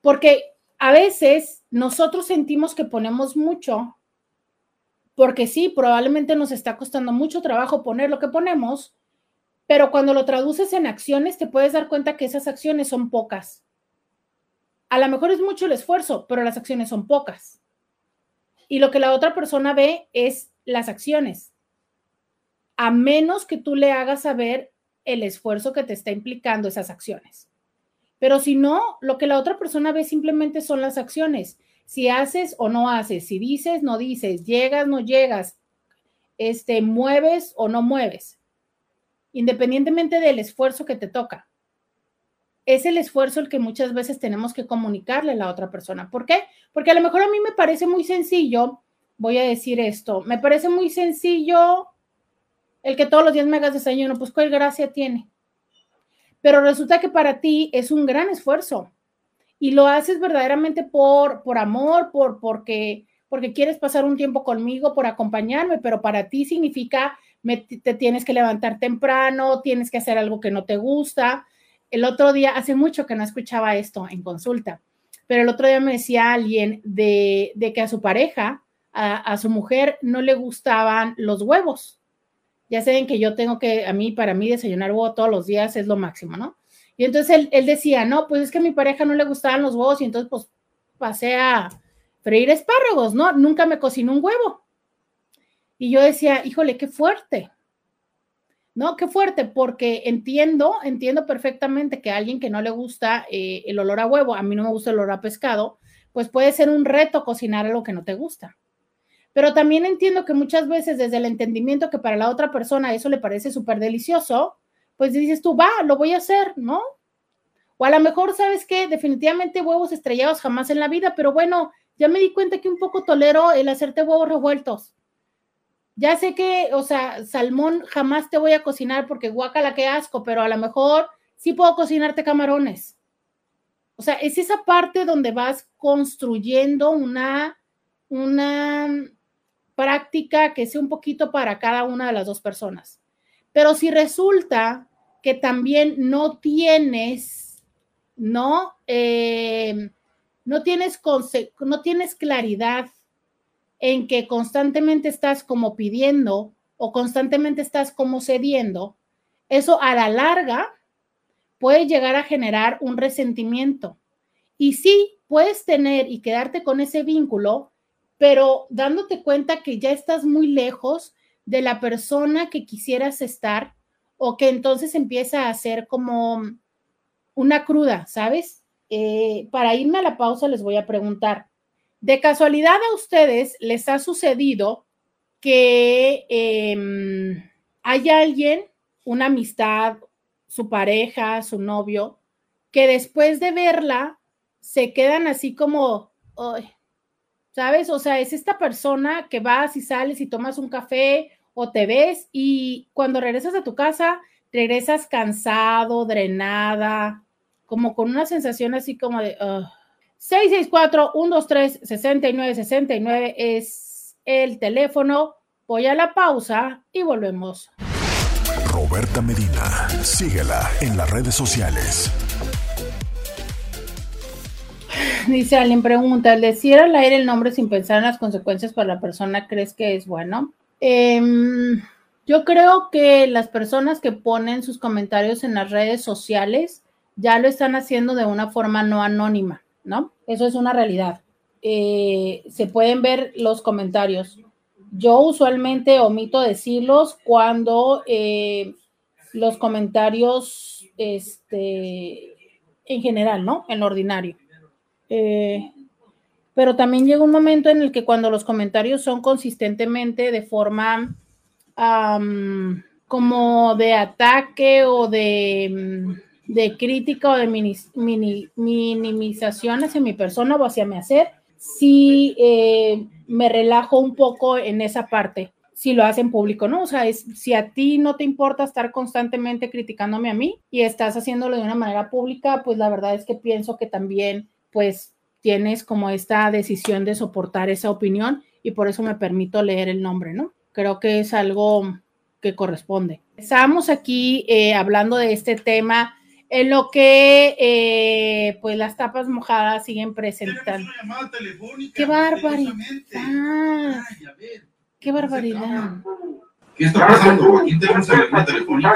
Porque a veces nosotros sentimos que ponemos mucho, porque sí, probablemente nos está costando mucho trabajo poner lo que ponemos, pero cuando lo traduces en acciones te puedes dar cuenta que esas acciones son pocas. A lo mejor es mucho el esfuerzo, pero las acciones son pocas. Y lo que la otra persona ve es las acciones. A menos que tú le hagas saber el esfuerzo que te está implicando esas acciones. Pero si no, lo que la otra persona ve simplemente son las acciones. Si haces o no haces, si dices, no dices, llegas, no llegas, este, mueves o no mueves, independientemente del esfuerzo que te toca es el esfuerzo el que muchas veces tenemos que comunicarle a la otra persona. ¿Por qué? Porque a lo mejor a mí me parece muy sencillo, voy a decir esto, me parece muy sencillo el que todos los días me hagas desayuno, pues cuál gracia tiene. Pero resulta que para ti es un gran esfuerzo y lo haces verdaderamente por, por amor, por, porque, porque quieres pasar un tiempo conmigo, por acompañarme, pero para ti significa te tienes que levantar temprano, tienes que hacer algo que no te gusta, el otro día, hace mucho que no escuchaba esto en consulta, pero el otro día me decía alguien de, que a su pareja, a, su mujer, no le gustaban los huevos. ya saben que yo tengo que, a mí, para mí, desayunar huevo todos los días es lo máximo, ¿no? Y entonces él, decía, no, pues es que a mi pareja no le gustaban los huevos y entonces pues pasé a freír espárragos, ¿no? Nunca me cocinó un huevo. Y yo decía, híjole, qué fuerte. No, qué fuerte, porque entiendo, entiendo perfectamente que a alguien que no le gusta eh, el olor a huevo, a mí no me gusta el olor a pescado, pues puede ser un reto cocinar algo que no te gusta. Pero también entiendo que muchas veces desde el entendimiento que para la otra persona eso le parece súper delicioso, pues dices tú, va, lo voy a hacer, ¿no? O a lo mejor, ¿sabes qué? Definitivamente huevos estrellados jamás en la vida, pero bueno, ya me di cuenta que un poco tolero el hacerte huevos revueltos. Ya sé que, o sea, salmón jamás te voy a cocinar porque guacala, qué asco, pero a lo mejor sí puedo cocinarte camarones. O sea, es esa parte donde vas construyendo una, una práctica que sea un poquito para cada una de las dos personas. Pero si resulta que también no tienes, ¿no? Eh, no tienes, no tienes claridad en que constantemente estás como pidiendo o constantemente estás como cediendo, eso a la larga puede llegar a generar un resentimiento. Y sí, puedes tener y quedarte con ese vínculo, pero dándote cuenta que ya estás muy lejos de la persona que quisieras estar o que entonces empieza a ser como una cruda, ¿sabes? Eh, para irme a la pausa les voy a preguntar, ¿de casualidad a ustedes les ha sucedido que eh, hay alguien, una amistad, su pareja, su novio, que después de verla se quedan así como, ¿sabes? O sea, es esta persona que vas y sales y tomas un café o te ves y cuando regresas a tu casa, regresas cansado, drenada, como con una sensación así como de... 664-123-6969 es el teléfono. Voy a la pausa y volvemos. Roberta Medina, síguela en las redes sociales. Dice alguien, pregunta, ¿el decir al aire el nombre sin pensar en las consecuencias para la persona crees que es bueno? Em, yo creo que las personas que ponen sus comentarios en las redes sociales ya lo están haciendo de una forma no anónima, ¿no? Eso es una realidad. Eh, se pueden ver los comentarios. Yo usualmente omito decirlos cuando eh, los comentarios, este, en general, ¿no? En lo ordinario. Eh, pero también llega un momento en el que cuando los comentarios son consistentemente de forma como de ataque o de de crítica o de minimización hacia mi persona o hacia mi hacer, sí eh, me relajo un poco en esa parte, si lo hacen público, ¿no? O sea, es, si a ti no te importa estar constantemente criticándome a mí y estás haciéndolo de una manera pública, pues la verdad es que pienso que también, pues, tienes como esta decisión de soportar esa opinión y por eso me permito leer el nombre, ¿no? Creo que es algo que corresponde. Estamos aquí eh, hablando de este tema en lo que eh, pues las tapas mojadas siguen presentando. ¡Qué barbaridad! ¡Qué barbaridad! ¿Qué está pasando? ¿A quién tenemos en la línea telefónica?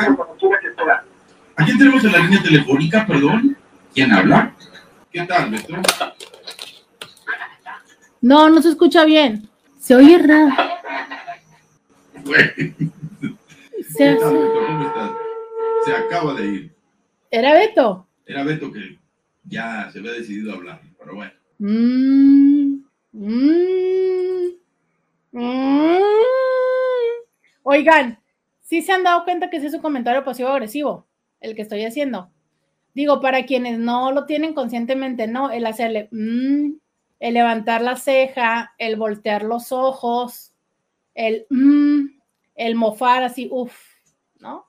¿A quién tenemos en la línea telefónica, perdón? ¿Quién habla? ¿Qué tal, Beto? No, no se escucha bien. Se oye raro. Se, ¿Cómo estás? Se acaba de ir. ¿Era Beto? Era Beto que ya se había decidido hablar, pero bueno. Mm, mm, mm. Oigan, sí se han dado cuenta que ese es un comentario pasivo-agresivo, el que estoy haciendo. Digo, para quienes no lo tienen conscientemente, no, el hacerle, el levantar la ceja, el voltear los ojos, el, el mofar así, uff, ¿no?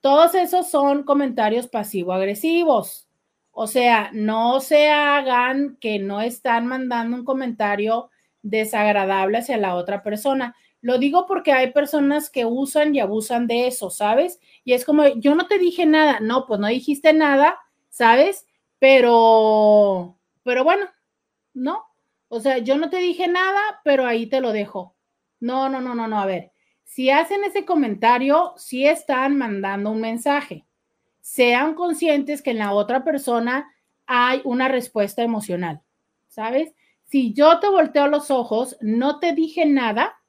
Todos esos son comentarios pasivo-agresivos. O sea, no se hagan que no están mandando un comentario desagradable hacia la otra persona. Lo digo porque hay personas que usan y abusan de eso, ¿sabes? Y es como, yo no te dije nada, no, pues no dijiste nada, ¿sabes? Pero, pero bueno, ¿no? O sea, yo no te dije nada, pero ahí te lo dejo. No, no, no, no, no, a ver Si hacen ese comentario, sí están mandando un mensaje. Sean conscientes que en la otra persona hay una respuesta emocional, ¿sabes? Si yo te volteo los ojos, no te dije nada,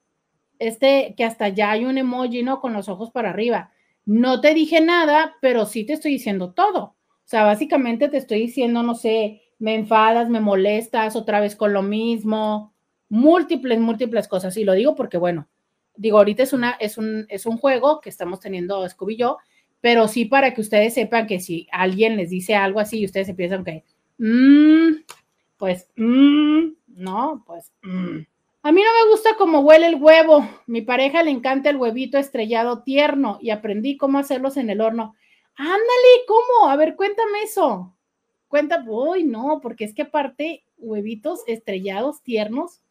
este que hasta ya hay un emoji, ¿no? Con los ojos para arriba. No te dije nada, pero sí te estoy diciendo todo. O sea, básicamente te estoy diciendo, no sé, me enfadas, me molestas, otra vez con lo mismo, múltiples, múltiples cosas. Y lo digo porque, bueno, digo, ahorita es, una, es, un, es un juego que estamos teniendo Scooby y yo, pero sí para que ustedes sepan que si alguien les dice algo así y ustedes se piensan que, mm, pues, mm, no, pues, mm. a mí no me gusta cómo huele el huevo. Mi pareja le encanta el huevito estrellado tierno y aprendí cómo hacerlos en el horno. Ándale, ¿cómo? A ver, cuéntame eso. Cuenta, uy, no, porque es que aparte, huevitos estrellados tiernos,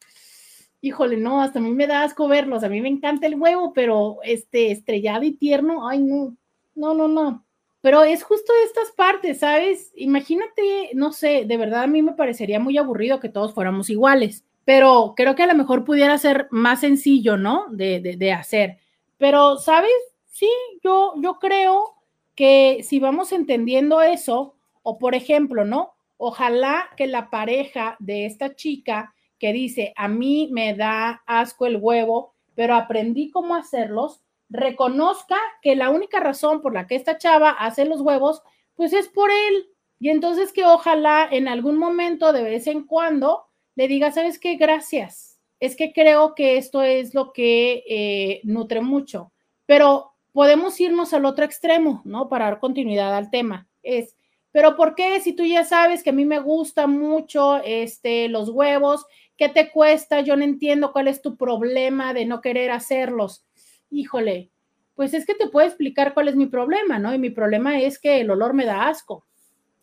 híjole, no, hasta a mí me da asco verlos. A mí me encanta el huevo, pero este estrellado y tierno, ay, no, no, no, no. Pero es justo estas partes, ¿sabes? Imagínate, no sé, de verdad a mí me parecería muy aburrido que todos fuéramos iguales, pero creo que a lo mejor pudiera ser más sencillo, ¿no? De, de, hacer. Pero, ¿sabes? Sí, yo, yo creo que si vamos entendiendo eso, o por ejemplo, ¿no? Ojalá que la pareja de esta chica que dice, a mí me da asco el huevo, pero aprendí cómo hacerlos, reconozca que la única razón por la que esta chava hace los huevos, pues es por él. Y entonces que ojalá en algún momento, de vez en cuando, le diga, ¿sabes qué? Gracias. Es que creo que esto es lo que eh, nutre mucho. Pero podemos irnos al otro extremo, ¿no? Para dar continuidad al tema. Es, pero ¿por qué si tú ya sabes que a mí me gusta mucho este, los huevos? ¿Qué te cuesta? Yo no entiendo cuál es tu problema de no querer hacerlos híjole, pues es que te puedo explicar cuál es mi problema, ¿no? Y mi problema es que el olor me da asco.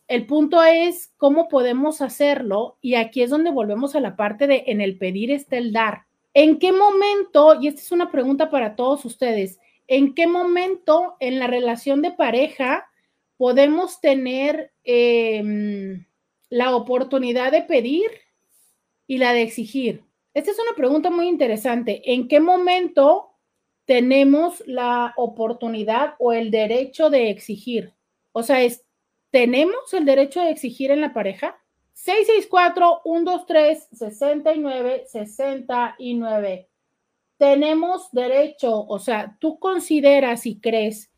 El punto es cómo podemos hacerlo y aquí es donde volvemos a la parte de en el pedir está el dar. ¿En qué momento, y esta es una pregunta para todos ustedes, en qué momento en la relación de pareja podemos tener em, la oportunidad de pedir y la de exigir? Esta es una pregunta muy interesante. ¿En qué momento tenemos la oportunidad o el derecho de exigir. O sea, ¿tenemos el derecho de exigir en la pareja? 664-123-69-69. Tenemos derecho, o sea, tú consideras y crees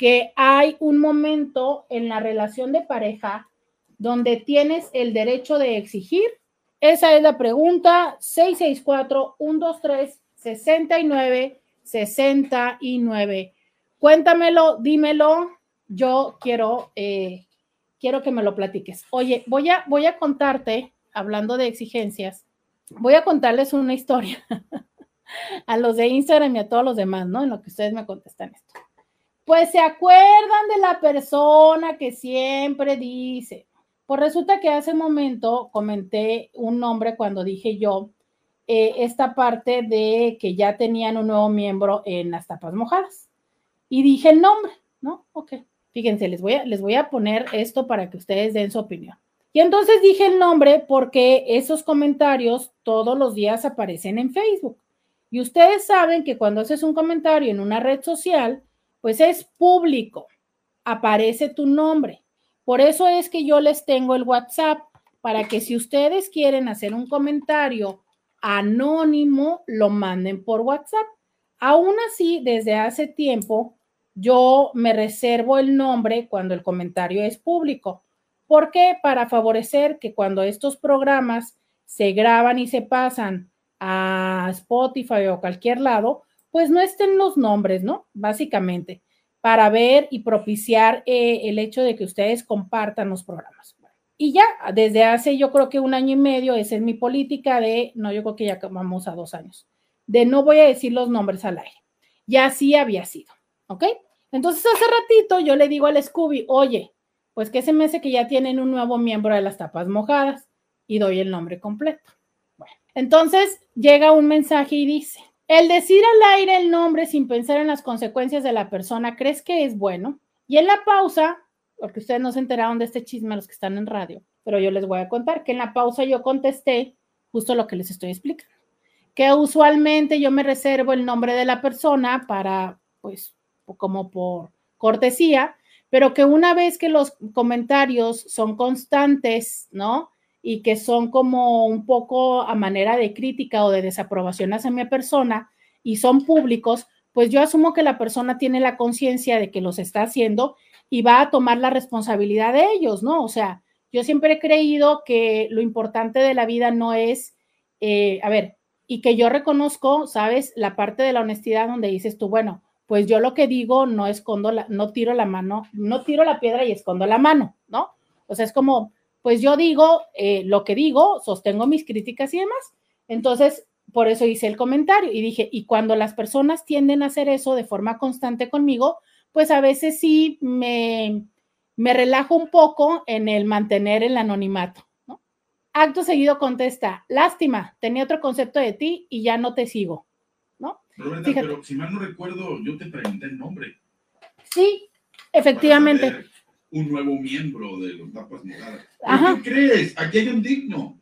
que hay un momento en la relación de pareja donde tienes el derecho de exigir. Esa es la pregunta. 664-123-69. 69. Cuéntamelo, dímelo. Yo quiero, eh, quiero que me lo platiques. Oye, voy a, voy a contarte, hablando de exigencias, voy a contarles una historia [laughs] a los de Instagram y a todos los demás, ¿no? En lo que ustedes me contestan esto. Pues se acuerdan de la persona que siempre dice. Pues resulta que hace un momento comenté un nombre cuando dije yo eh, esta parte de que ya tenían un nuevo miembro en las tapas mojadas. Y dije el nombre, ¿no? Ok, fíjense, les voy a, les voy a poner esto para que ustedes den su opinión. Y entonces dije el nombre porque esos comentarios todos los días aparecen en Facebook. Y ustedes saben que cuando haces un comentario en una red social, pues es público, aparece tu nombre. Por eso es que yo les tengo el WhatsApp para que si ustedes quieren hacer un comentario anónimo lo manden por WhatsApp. Aún así, desde hace tiempo, yo me reservo el nombre cuando el comentario es público. ¿Por qué? Para favorecer que cuando estos programas se graban y se pasan a Spotify o cualquier lado, pues no estén los nombres, ¿no? Básicamente, para ver y propiciar eh, el hecho de que ustedes compartan los programas. Y ya, desde hace yo creo que un año y medio, esa es mi política de, no, yo creo que ya vamos a dos años, de no voy a decir los nombres al aire. Ya así había sido, ¿ok? Entonces hace ratito yo le digo al Scooby, oye, pues que se me hace que ya tienen un nuevo miembro de las tapas mojadas y doy el nombre completo. Bueno, entonces llega un mensaje y dice, el decir al aire el nombre sin pensar en las consecuencias de la persona, ¿crees que es bueno? Y en la pausa porque ustedes no se enteraron de este chisme los que están en radio, pero yo les voy a contar que en la pausa yo contesté justo lo que les estoy explicando. que usualmente yo me reservo el nombre de la persona para, pues, como por cortesía, pero que una vez que los comentarios son constantes, ¿no? Y que son como un poco a manera de crítica o de desaprobación hacia mi persona y son públicos, pues yo asumo que la persona tiene la conciencia de que los está haciendo y va a tomar la responsabilidad de ellos, ¿no? O sea, yo siempre he creído que lo importante de la vida no es, eh, a ver, y que yo reconozco, ¿sabes? La parte de la honestidad donde dices tú, bueno, pues yo lo que digo no escondo la, no tiro la mano, no tiro la piedra y escondo la mano, ¿no? O sea, es como, pues yo digo eh, lo que digo, sostengo mis críticas y demás. Entonces, por eso hice el comentario y dije, y cuando las personas tienden a hacer eso de forma constante conmigo, pues a veces sí me, me relajo un poco en el mantener el anonimato. ¿no? Acto seguido contesta, lástima, tenía otro concepto de ti y ya no te sigo. ¿no? pero si mal no recuerdo, yo te pregunté el nombre. Sí, efectivamente. Un nuevo miembro de los tapas mojadas. ¿Qué crees? Aquí hay un digno.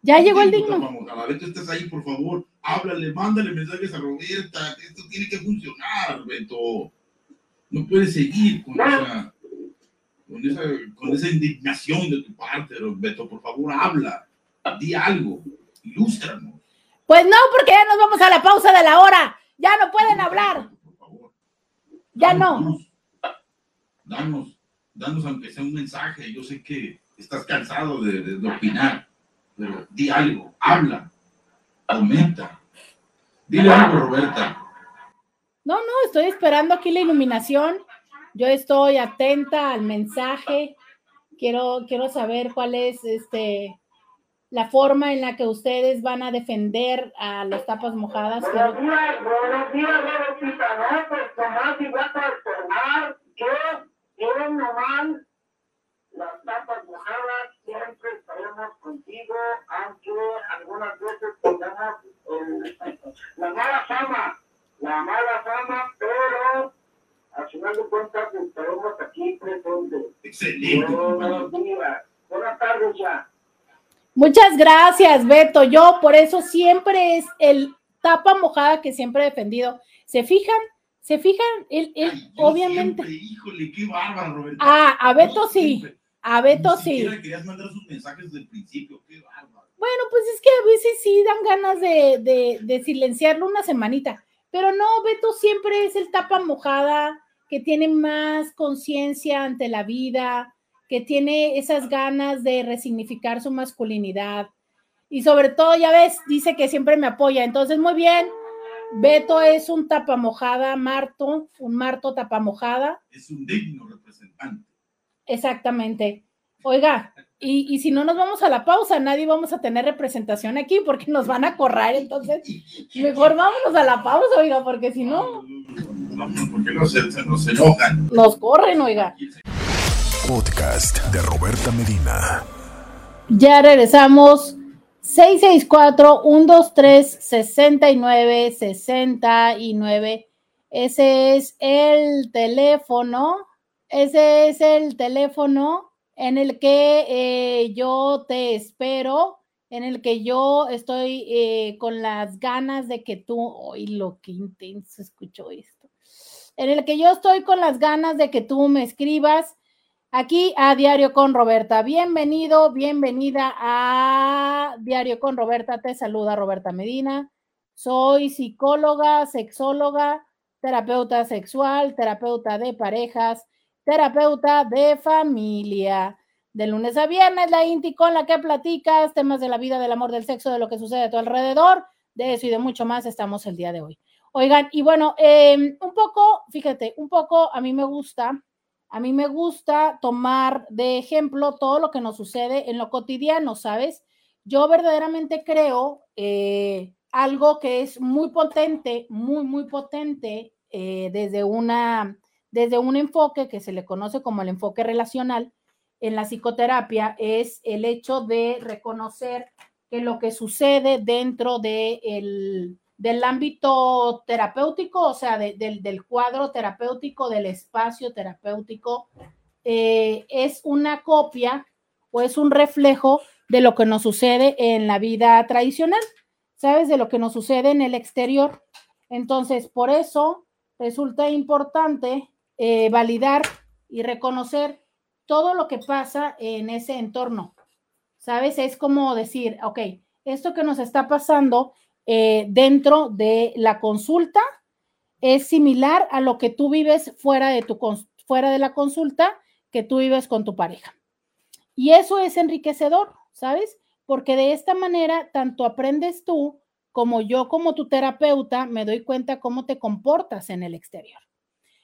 Ya llegó el digno. Vamos, a la vez estás ahí, por favor, háblale, mándale mensajes a Roberta. Esto tiene que funcionar, Beto. No puedes seguir con esa, con esa, con esa indignación de tu parte, Beto. Por favor, habla. Di algo. Ilústranos. Pues no, porque ya nos vamos a la pausa de la hora. Ya no pueden hablar. Por favor. Ya no. Danos, danos aunque sea un mensaje. Yo sé que estás cansado de, de opinar pero di algo, habla, comenta. Dile algo, Roberta. No, no, estoy esperando aquí la iluminación. Yo estoy atenta al mensaje. Quiero, quiero saber cuál es este la forma en la que ustedes van a defender a las tapas mojadas. Buenos días, buenos días, Robertita. No, pues nomás igual para informar que bien normal las tapas mojadas siempre estaremos contigo, aunque algunas veces tengamos la mala fama, la mala fama, pero al final de cuentas estaremos aquí presentes. Excelente. Buenos días. Buenas tardes ya. Muchas gracias, Beto. Yo por eso siempre es el tapa mojada que siempre he defendido. ¿Se fijan? ¿Se fijan? Él, él obviamente. híjole, qué bárbaro, Roberto. Ah, a Beto sí. A Beto sí. querías mandar sus mensajes desde el principio, qué bárbaro. Bueno, pues es que a veces sí dan ganas de, de, silenciarlo una semanita, pero no, Beto siempre es el tapa mojada, que tiene más conciencia ante la vida, que tiene esas ganas de resignificar su masculinidad. Y sobre todo, ya ves, dice que siempre me apoya. Entonces, muy bien. Beto es un tapa mojada, Marto, un Marto tapa mojada. Es un digno representante. Exactamente. Oiga, y, si no nos vamos a la pausa, nadie vamos a tener representación aquí porque nos van a correr, entonces mejor vámonos a la pausa, oiga, porque si no... No, porque nos, nos enojan. Nos corren, oiga. Podcast de Roberta Medina. Ya regresamos. 664-123-6969. Ese es el teléfono ese es el teléfono en el que eh, yo te espero, en el que yo estoy eh, con las ganas de que tú, hoy lo que intenso escucho esto, en el que yo estoy con las ganas de que tú me escribas aquí a Diario con Roberta. Bienvenido, bienvenida a Diario con Roberta. Te saluda Roberta Medina. Soy psicóloga, sexóloga, terapeuta sexual, terapeuta de parejas terapeuta de familia. De lunes a viernes, la INTI con la que platicas temas de la vida, del amor, del sexo, de lo que sucede a tu alrededor. De eso y de mucho más estamos el día de hoy. Oigan, y bueno, em, un poco, fíjate, un poco a mí me gusta, a mí me gusta tomar de ejemplo todo lo que nos sucede en lo cotidiano, ¿sabes? Yo verdaderamente creo eh, algo que es muy potente, muy, muy potente eh, desde una desde un enfoque que se le conoce como el enfoque relacional en la psicoterapia, es el hecho de reconocer que lo que sucede dentro de del ámbito terapéutico, o sea, del, cuadro terapéutico, del espacio terapéutico, eh, es una copia o es un reflejo de lo que nos sucede en la vida tradicional. ¿sabes? De lo que nos sucede en el exterior. Entonces, por eso resulta importante eh, validar y reconocer todo lo que pasa en ese entorno. ¿Sabes? Es como decir, ok, esto que nos está pasando eh, dentro de la consulta es similar a lo que tú vives fuera de, tu, fuera de la consulta que tú vives con tu pareja. Y eso es enriquecedor, ¿sabes? Porque de esta manera tanto aprendes tú como yo como tu terapeuta me doy cuenta cómo te comportas en el exterior.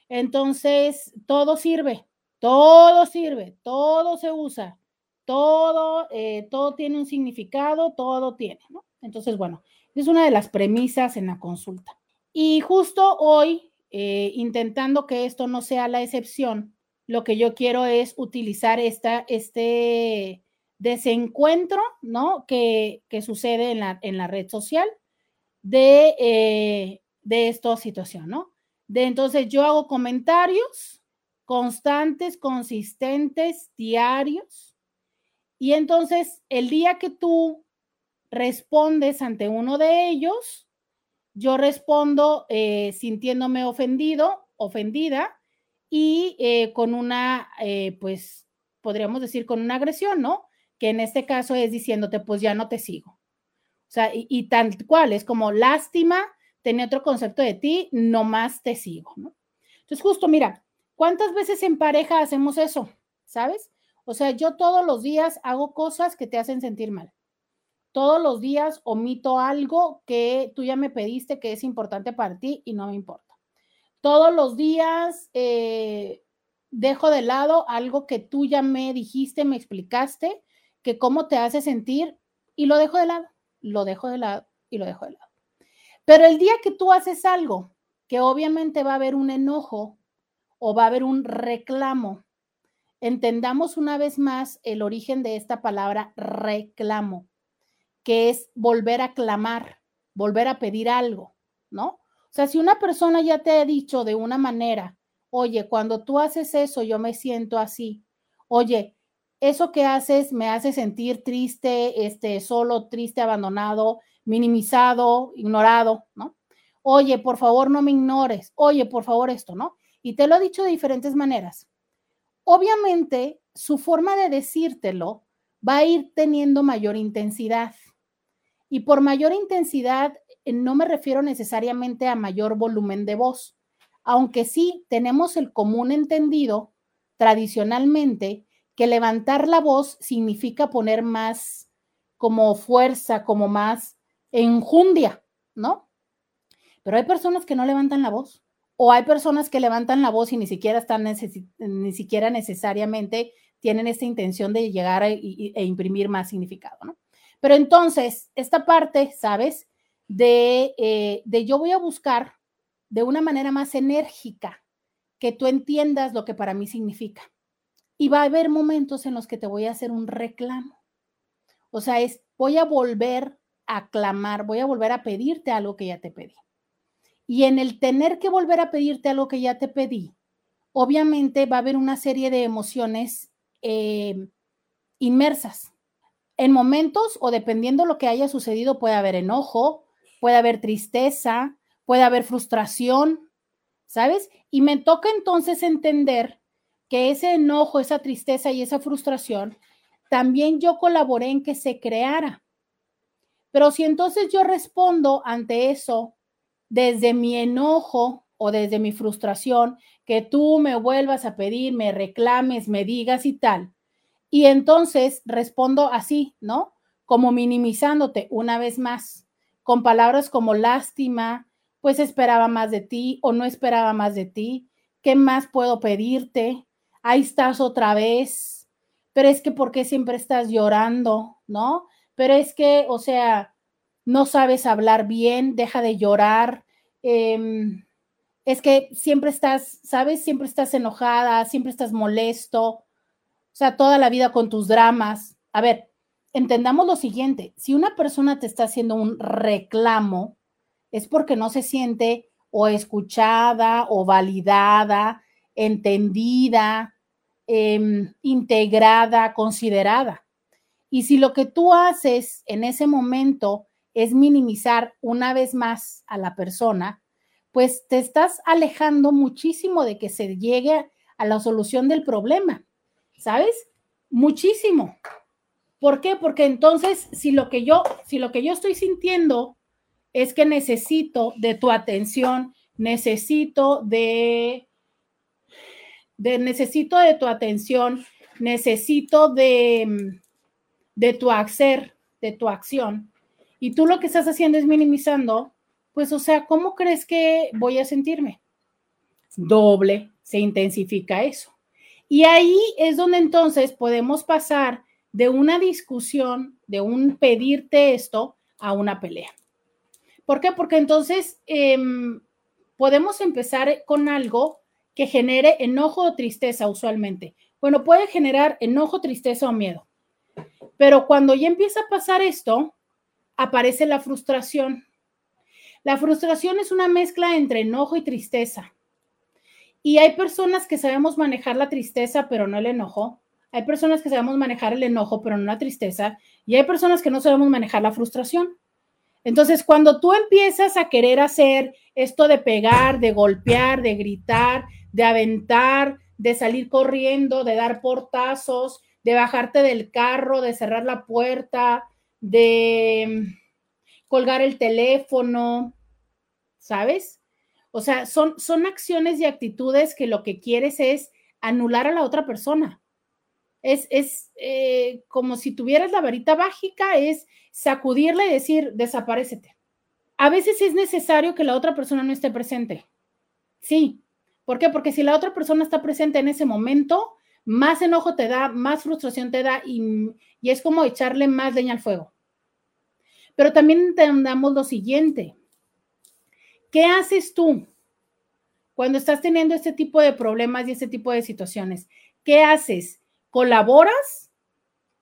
Entonces, todo sirve, todo sirve, todo se usa, todo, eh, todo tiene un significado, todo tiene, ¿no? Entonces, bueno, es una de las premisas en la consulta. Y justo hoy, eh, intentando que esto no sea la excepción, lo que yo quiero es utilizar esta, este desencuentro, ¿no? Que, sucede en la, en la, red social de, eh, de esta situación, ¿no? De entonces yo hago comentarios constantes, consistentes, diarios, y entonces el día que tú respondes ante uno de ellos, yo respondo eh, sintiéndome ofendido, ofendida y eh, con una, eh, pues, podríamos decir con una agresión, ¿no? Que en este caso es diciéndote, pues ya no te sigo. O sea, y, y tal cual, es como lástima, tenía otro concepto de ti, no más te sigo, ¿no? Entonces, justo, mira, ¿cuántas veces en pareja hacemos eso? ¿Sabes? O sea, yo todos los días hago cosas que te hacen sentir mal todos los días omito algo que tú ya me pediste que es importante para ti y no me importa. Todos los días eh, dejo de lado algo que tú ya me dijiste, me explicaste, que cómo te hace sentir y lo dejo de lado, lo dejo de lado y lo dejo de lado. Pero el día que tú haces algo, que obviamente va a haber un enojo o va a haber un reclamo, entendamos una vez más el origen de esta palabra reclamo que es volver a clamar, volver a pedir algo, ¿no? O sea, si una persona ya te ha dicho de una manera, oye, cuando tú haces eso, yo me siento así, oye, eso que haces me hace sentir triste, este, solo, triste, abandonado, minimizado, ignorado, ¿no? Oye, por favor, no me ignores, oye, por favor, esto, ¿no? Y te lo he dicho de diferentes maneras. Obviamente, su forma de decírtelo va a ir teniendo mayor intensidad. Y por mayor intensidad, eh, no me refiero necesariamente a mayor volumen de voz, aunque sí tenemos el común entendido tradicionalmente que levantar la voz significa poner más como fuerza, como más enjundia, ¿no? Pero hay personas que no levantan la voz o hay personas que levantan la voz y ni siquiera están ni siquiera necesariamente tienen esta intención de llegar e imprimir más significado, ¿no? Pero entonces, esta parte, ¿sabes? De, eh, de yo voy a buscar de una manera más enérgica que tú entiendas lo que para mí significa. Y va a haber momentos en los que te voy a hacer un reclamo. O sea, es voy a volver a clamar, voy a volver a pedirte algo que ya te pedí. Y en el tener que volver a pedirte algo que ya te pedí, obviamente va a haber una serie de emociones eh, inmersas en momentos o dependiendo lo que haya sucedido, puede haber enojo, puede haber tristeza, puede haber frustración, ¿sabes? Y me toca entonces entender que ese enojo, esa tristeza y esa frustración, también yo colaboré en que se creara. Pero si entonces yo respondo ante eso desde mi enojo o desde mi frustración, que tú me vuelvas a pedir, me reclames, me digas y tal, y entonces respondo así, ¿no? Como minimizándote una vez más, con palabras como lástima, pues esperaba más de ti o no esperaba más de ti. ¿Qué más puedo pedirte? Ahí estás otra vez. Pero es que, ¿por qué siempre estás llorando? ¿No? Pero es que, o sea, no sabes hablar bien, deja de llorar. Em, es que siempre estás, ¿sabes? Siempre estás enojada, siempre estás molesto sea, toda la vida con tus dramas. A ver, entendamos lo siguiente, si una persona te está haciendo un reclamo, es porque no se siente o escuchada o validada, entendida, em, integrada, considerada. Y si lo que tú haces en ese momento es minimizar una vez más a la persona, pues te estás alejando muchísimo de que se llegue a la solución del problema, ¿sabes? Muchísimo. ¿Por qué? Porque entonces, si lo que yo, si lo que yo estoy sintiendo es que necesito de tu atención, necesito de, de necesito de tu atención, necesito de, de tu hacer, de tu acción, y tú lo que estás haciendo es minimizando, pues, o sea, ¿cómo crees que voy a sentirme? Doble, se intensifica eso. Y ahí es donde entonces podemos pasar de una discusión, de un pedirte esto, a una pelea. ¿Por qué? Porque entonces em, podemos empezar con algo que genere enojo o tristeza usualmente. Bueno, puede generar enojo, tristeza o miedo. Pero cuando ya empieza a pasar esto, aparece la frustración. La frustración es una mezcla entre enojo y tristeza. Y hay personas que sabemos manejar la tristeza, pero no el enojo. Hay personas que sabemos manejar el enojo, pero no la tristeza. Y hay personas que no sabemos manejar la frustración. Entonces, cuando tú empiezas a querer hacer esto de pegar, de golpear, de gritar, de aventar, de salir corriendo, de dar portazos, de bajarte del carro, de cerrar la puerta, de colgar el teléfono, ¿sabes? O sea, son, son acciones y actitudes que lo que quieres es anular a la otra persona. Es, es eh, como si tuvieras la varita mágica, es sacudirle y decir, desaparecete. A veces es necesario que la otra persona no esté presente. Sí. ¿Por qué? Porque si la otra persona está presente en ese momento, más enojo te da, más frustración te da y, es como echarle más leña al fuego. Pero también entendamos lo siguiente. ¿Qué haces tú cuando estás teniendo este tipo de problemas y este tipo de situaciones? ¿Qué haces? ¿Colaboras?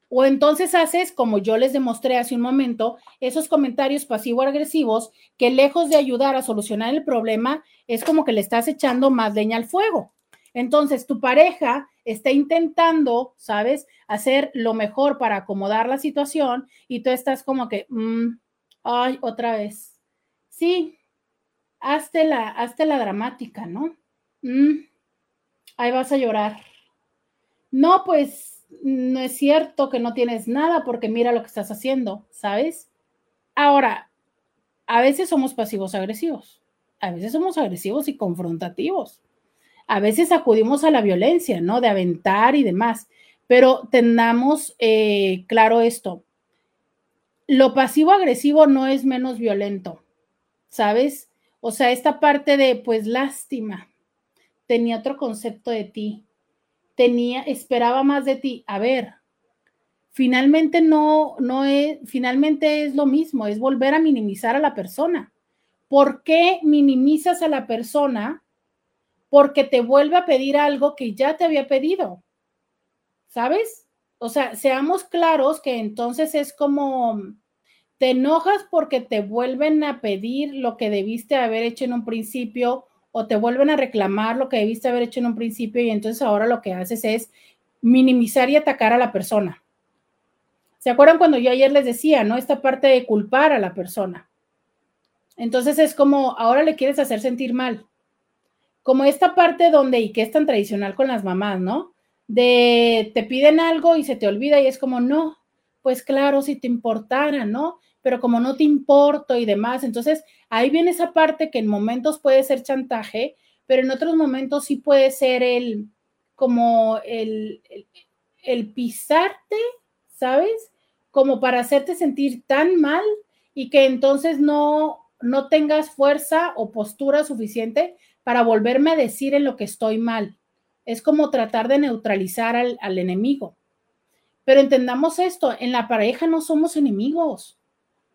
O entonces haces, como yo les demostré hace un momento, esos comentarios pasivo-agresivos que lejos de ayudar a solucionar el problema, es como que le estás echando más leña al fuego. Entonces, tu pareja está intentando, ¿sabes?, hacer lo mejor para acomodar la situación y tú estás como que, mm, ay, otra vez. Sí, hazte la, hazte la dramática, ¿no? Mm, ahí vas a llorar. No, pues no es cierto que no tienes nada porque mira lo que estás haciendo, ¿sabes? Ahora, a veces somos pasivos agresivos, a veces somos agresivos y confrontativos a veces acudimos a la violencia, ¿no? De aventar y demás, pero tengamos eh, claro esto. Lo pasivo-agresivo no es menos violento, ¿sabes? O sea, esta parte de, pues, lástima, tenía otro concepto de ti, tenía, esperaba más de ti. A ver, finalmente no, no es, finalmente es lo mismo, es volver a minimizar a la persona. ¿Por qué minimizas a la persona porque te vuelve a pedir algo que ya te había pedido. ¿Sabes? O sea, seamos claros que entonces es como, te enojas porque te vuelven a pedir lo que debiste haber hecho en un principio o te vuelven a reclamar lo que debiste haber hecho en un principio y entonces ahora lo que haces es minimizar y atacar a la persona. ¿Se acuerdan cuando yo ayer les decía, no? Esta parte de culpar a la persona. Entonces es como, ahora le quieres hacer sentir mal como esta parte donde, y que es tan tradicional con las mamás, ¿no? De te piden algo y se te olvida y es como, no, pues claro, si te importara, ¿no? Pero como no te importo y demás, entonces ahí viene esa parte que en momentos puede ser chantaje, pero en otros momentos sí puede ser el, como el, el, pisarte, ¿sabes? Como para hacerte sentir tan mal y que entonces no, no tengas fuerza o postura suficiente para volverme a decir en lo que estoy mal. Es como tratar de neutralizar al, enemigo. Pero entendamos esto, en la pareja no somos enemigos.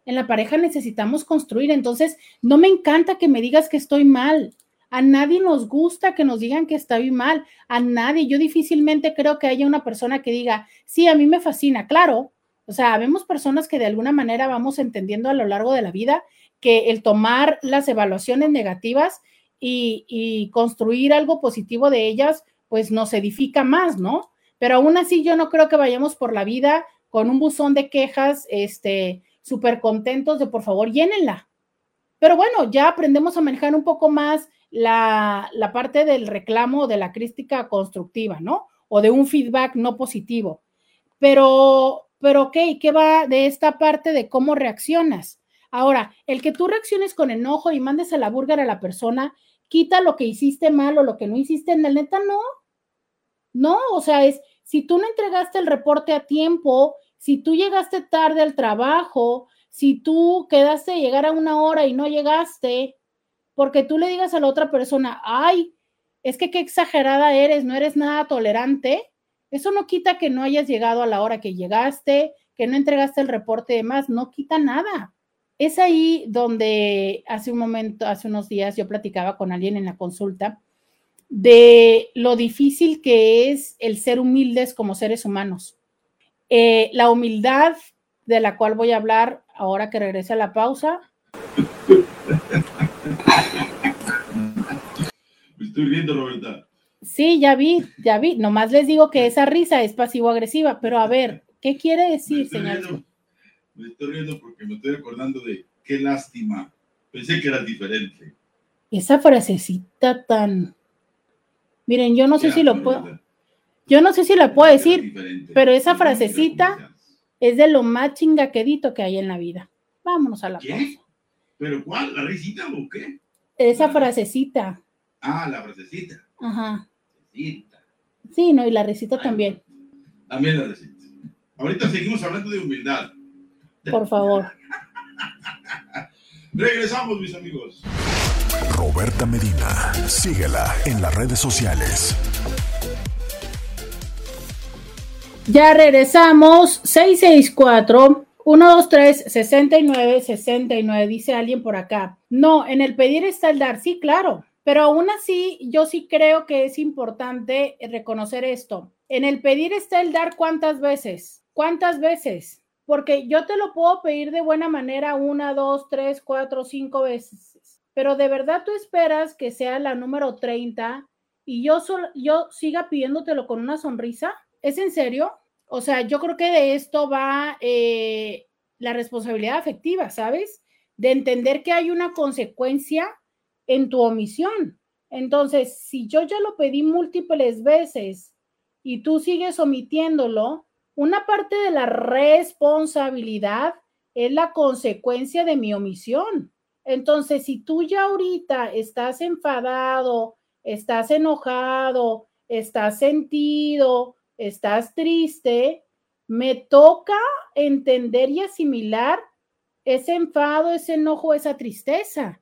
En la pareja necesitamos construir. Entonces, no me encanta que me digas que estoy mal. A nadie nos gusta que nos digan que estoy mal. A nadie. Yo difícilmente creo que haya una persona que diga, sí, a mí me fascina. Claro. O sea, vemos personas que de alguna manera vamos entendiendo a lo largo de la vida que el tomar las evaluaciones negativas y, construir algo positivo de ellas, pues nos edifica más, ¿no? Pero aún así yo no creo que vayamos por la vida con un buzón de quejas, este, súper contentos de por favor llénenla. Pero bueno, ya aprendemos a manejar un poco más la, la parte del reclamo de la crítica constructiva, ¿no? O de un feedback no positivo. Pero, pero, ok, ¿qué va de esta parte de cómo reaccionas? Ahora, el que tú reacciones con enojo y mandes a la burger a la persona, quita lo que hiciste mal o lo que no hiciste en la neta, no. No, o sea, es, si tú no entregaste el reporte a tiempo, si tú llegaste tarde al trabajo, si tú quedaste de llegar a una hora y no llegaste, porque tú le digas a la otra persona, ay, es que qué exagerada eres, no eres nada tolerante, eso no quita que no hayas llegado a la hora que llegaste, que no entregaste el reporte de más, no quita nada. Es ahí donde hace un momento, hace unos días, yo platicaba con alguien en la consulta de lo difícil que es el ser humildes como seres humanos. Eh, la humildad de la cual voy a hablar ahora que regrese a la pausa. Me estoy riendo, Roberta. Sí, ya vi, ya vi. Nomás les digo que esa risa es pasivo-agresiva, pero a ver, ¿qué quiere decir, señor? me estoy riendo porque me estoy acordando de qué lástima. Pensé que era diferente. Esa frasecita tan. Miren, yo no sé si lo puedo. Yo no sé si la puedo decir, pero esa frasecita es de lo más chingaquedito que hay en la vida. Vámonos a la ¿Qué? ¿Pero cuál? ¿La risita o qué? Esa frasecita. Ah, la frasecita. Ajá. Sí, no, y la risita también. También la risita. Ahorita seguimos hablando de humildad. Por favor. [laughs] Regresamos, mis amigos. Roberta Medina, síguela en las redes sociales. Ya regresamos. 664 123 69 69 dice alguien por acá. No, en el pedir está el dar. Sí, claro. Pero aún así, yo sí creo que es importante reconocer esto. En el pedir está el dar cuántas veces. ¿Cuántas veces? porque yo te lo puedo pedir de buena manera una, dos, tres, cuatro, cinco veces, pero de verdad tú esperas que sea la número 30 y yo, yo siga pidiéndotelo con una sonrisa. ¿Es en serio? O sea, yo creo que de esto va eh, la responsabilidad afectiva, ¿sabes? De entender que hay una consecuencia en tu omisión. Entonces, si yo ya lo pedí múltiples veces y tú sigues omitiéndolo, una parte de la responsabilidad es la consecuencia de mi omisión. Entonces, si tú ya ahorita estás enfadado, estás enojado, estás sentido, estás triste, me toca entender y asimilar ese enfado, ese enojo, esa tristeza.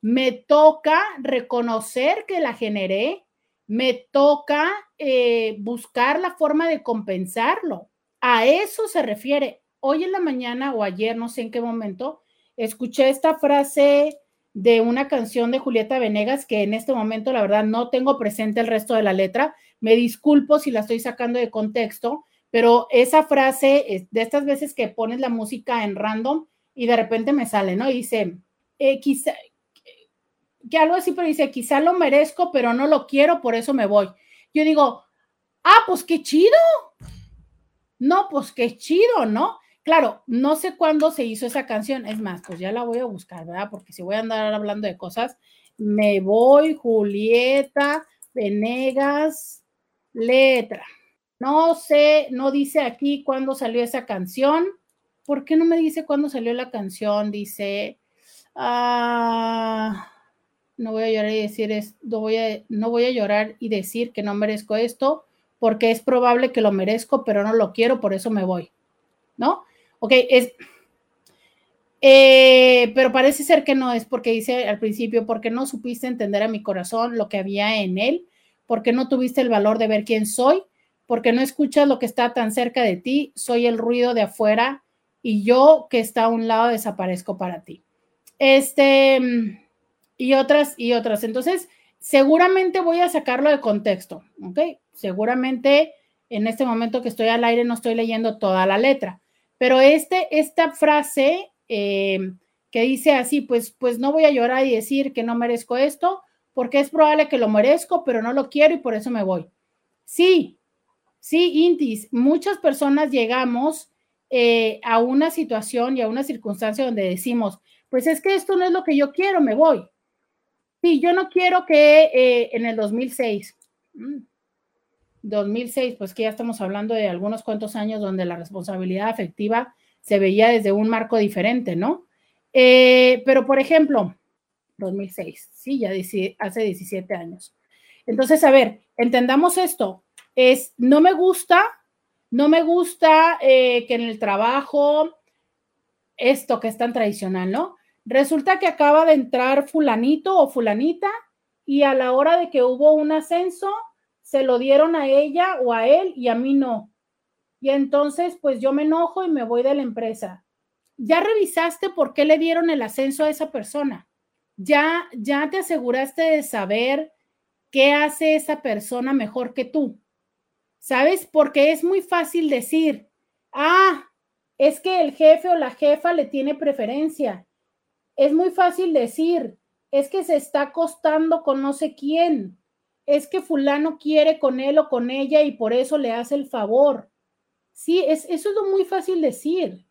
Me toca reconocer que la generé me toca eh, buscar la forma de compensarlo. A eso se refiere. Hoy en la mañana o ayer, no sé en qué momento, escuché esta frase de una canción de Julieta Venegas que en este momento la verdad no tengo presente el resto de la letra. Me disculpo si la estoy sacando de contexto, pero esa frase de estas veces que pones la música en random y de repente me sale, ¿no? Y dice, eh, quizá, que algo así, pero dice, quizá lo merezco, pero no lo quiero, por eso me voy. Yo digo, ah, pues qué chido. No, pues qué chido, ¿no? Claro, no sé cuándo se hizo esa canción. Es más, pues ya la voy a buscar, ¿verdad? Porque si voy a andar hablando de cosas, me voy, Julieta, Venegas, letra. No sé, no dice aquí cuándo salió esa canción. ¿Por qué no me dice cuándo salió la canción? Dice, ah no voy a llorar y decir es, no voy a, no voy a llorar y decir que no merezco esto, porque es probable que lo merezco, pero no lo quiero, por eso me voy. ¿No? Ok, es. Eh, pero parece ser que no es porque dice al principio, porque no supiste entender a mi corazón lo que había en él, porque no tuviste el valor de ver quién soy, porque no escuchas lo que está tan cerca de ti, soy el ruido de afuera y yo que está a un lado desaparezco para ti. Este y otras y otras. Entonces, seguramente voy a sacarlo de contexto, ¿ok? Seguramente en este momento que estoy al aire no estoy leyendo toda la letra, pero este, esta frase eh, que dice así, pues, pues no voy a llorar y decir que no merezco esto, porque es probable que lo merezco, pero no lo quiero y por eso me voy. Sí, sí, Intis, muchas personas llegamos eh, a una situación y a una circunstancia donde decimos, pues es que esto no es lo que yo quiero, me voy. Sí, yo no quiero que eh, en el 2006, 2006, mm, pues que ya estamos hablando de algunos cuantos años donde la responsabilidad afectiva se veía desde un marco diferente, ¿no? Eh, pero, por ejemplo, 2006, sí, ya hace 17 años. Entonces, a ver, entendamos esto. Es, no me gusta, no me gusta eh, que en el trabajo, esto que es tan tradicional, ¿no? Resulta que acaba de entrar fulanito o fulanita y a la hora de que hubo un ascenso, se lo dieron a ella o a él y a mí no. Y entonces, pues yo me enojo y me voy de la empresa. ¿Ya revisaste por qué le dieron el ascenso a esa persona? ¿Ya, ya te aseguraste de saber qué hace esa persona mejor que tú? ¿Sabes? Porque es muy fácil decir, ah, es que el jefe o la jefa le tiene preferencia es muy fácil decir, es que se está acostando con no sé quién, es que fulano quiere con él o con ella y por eso le hace el favor. Sí, es, eso es lo muy fácil decir.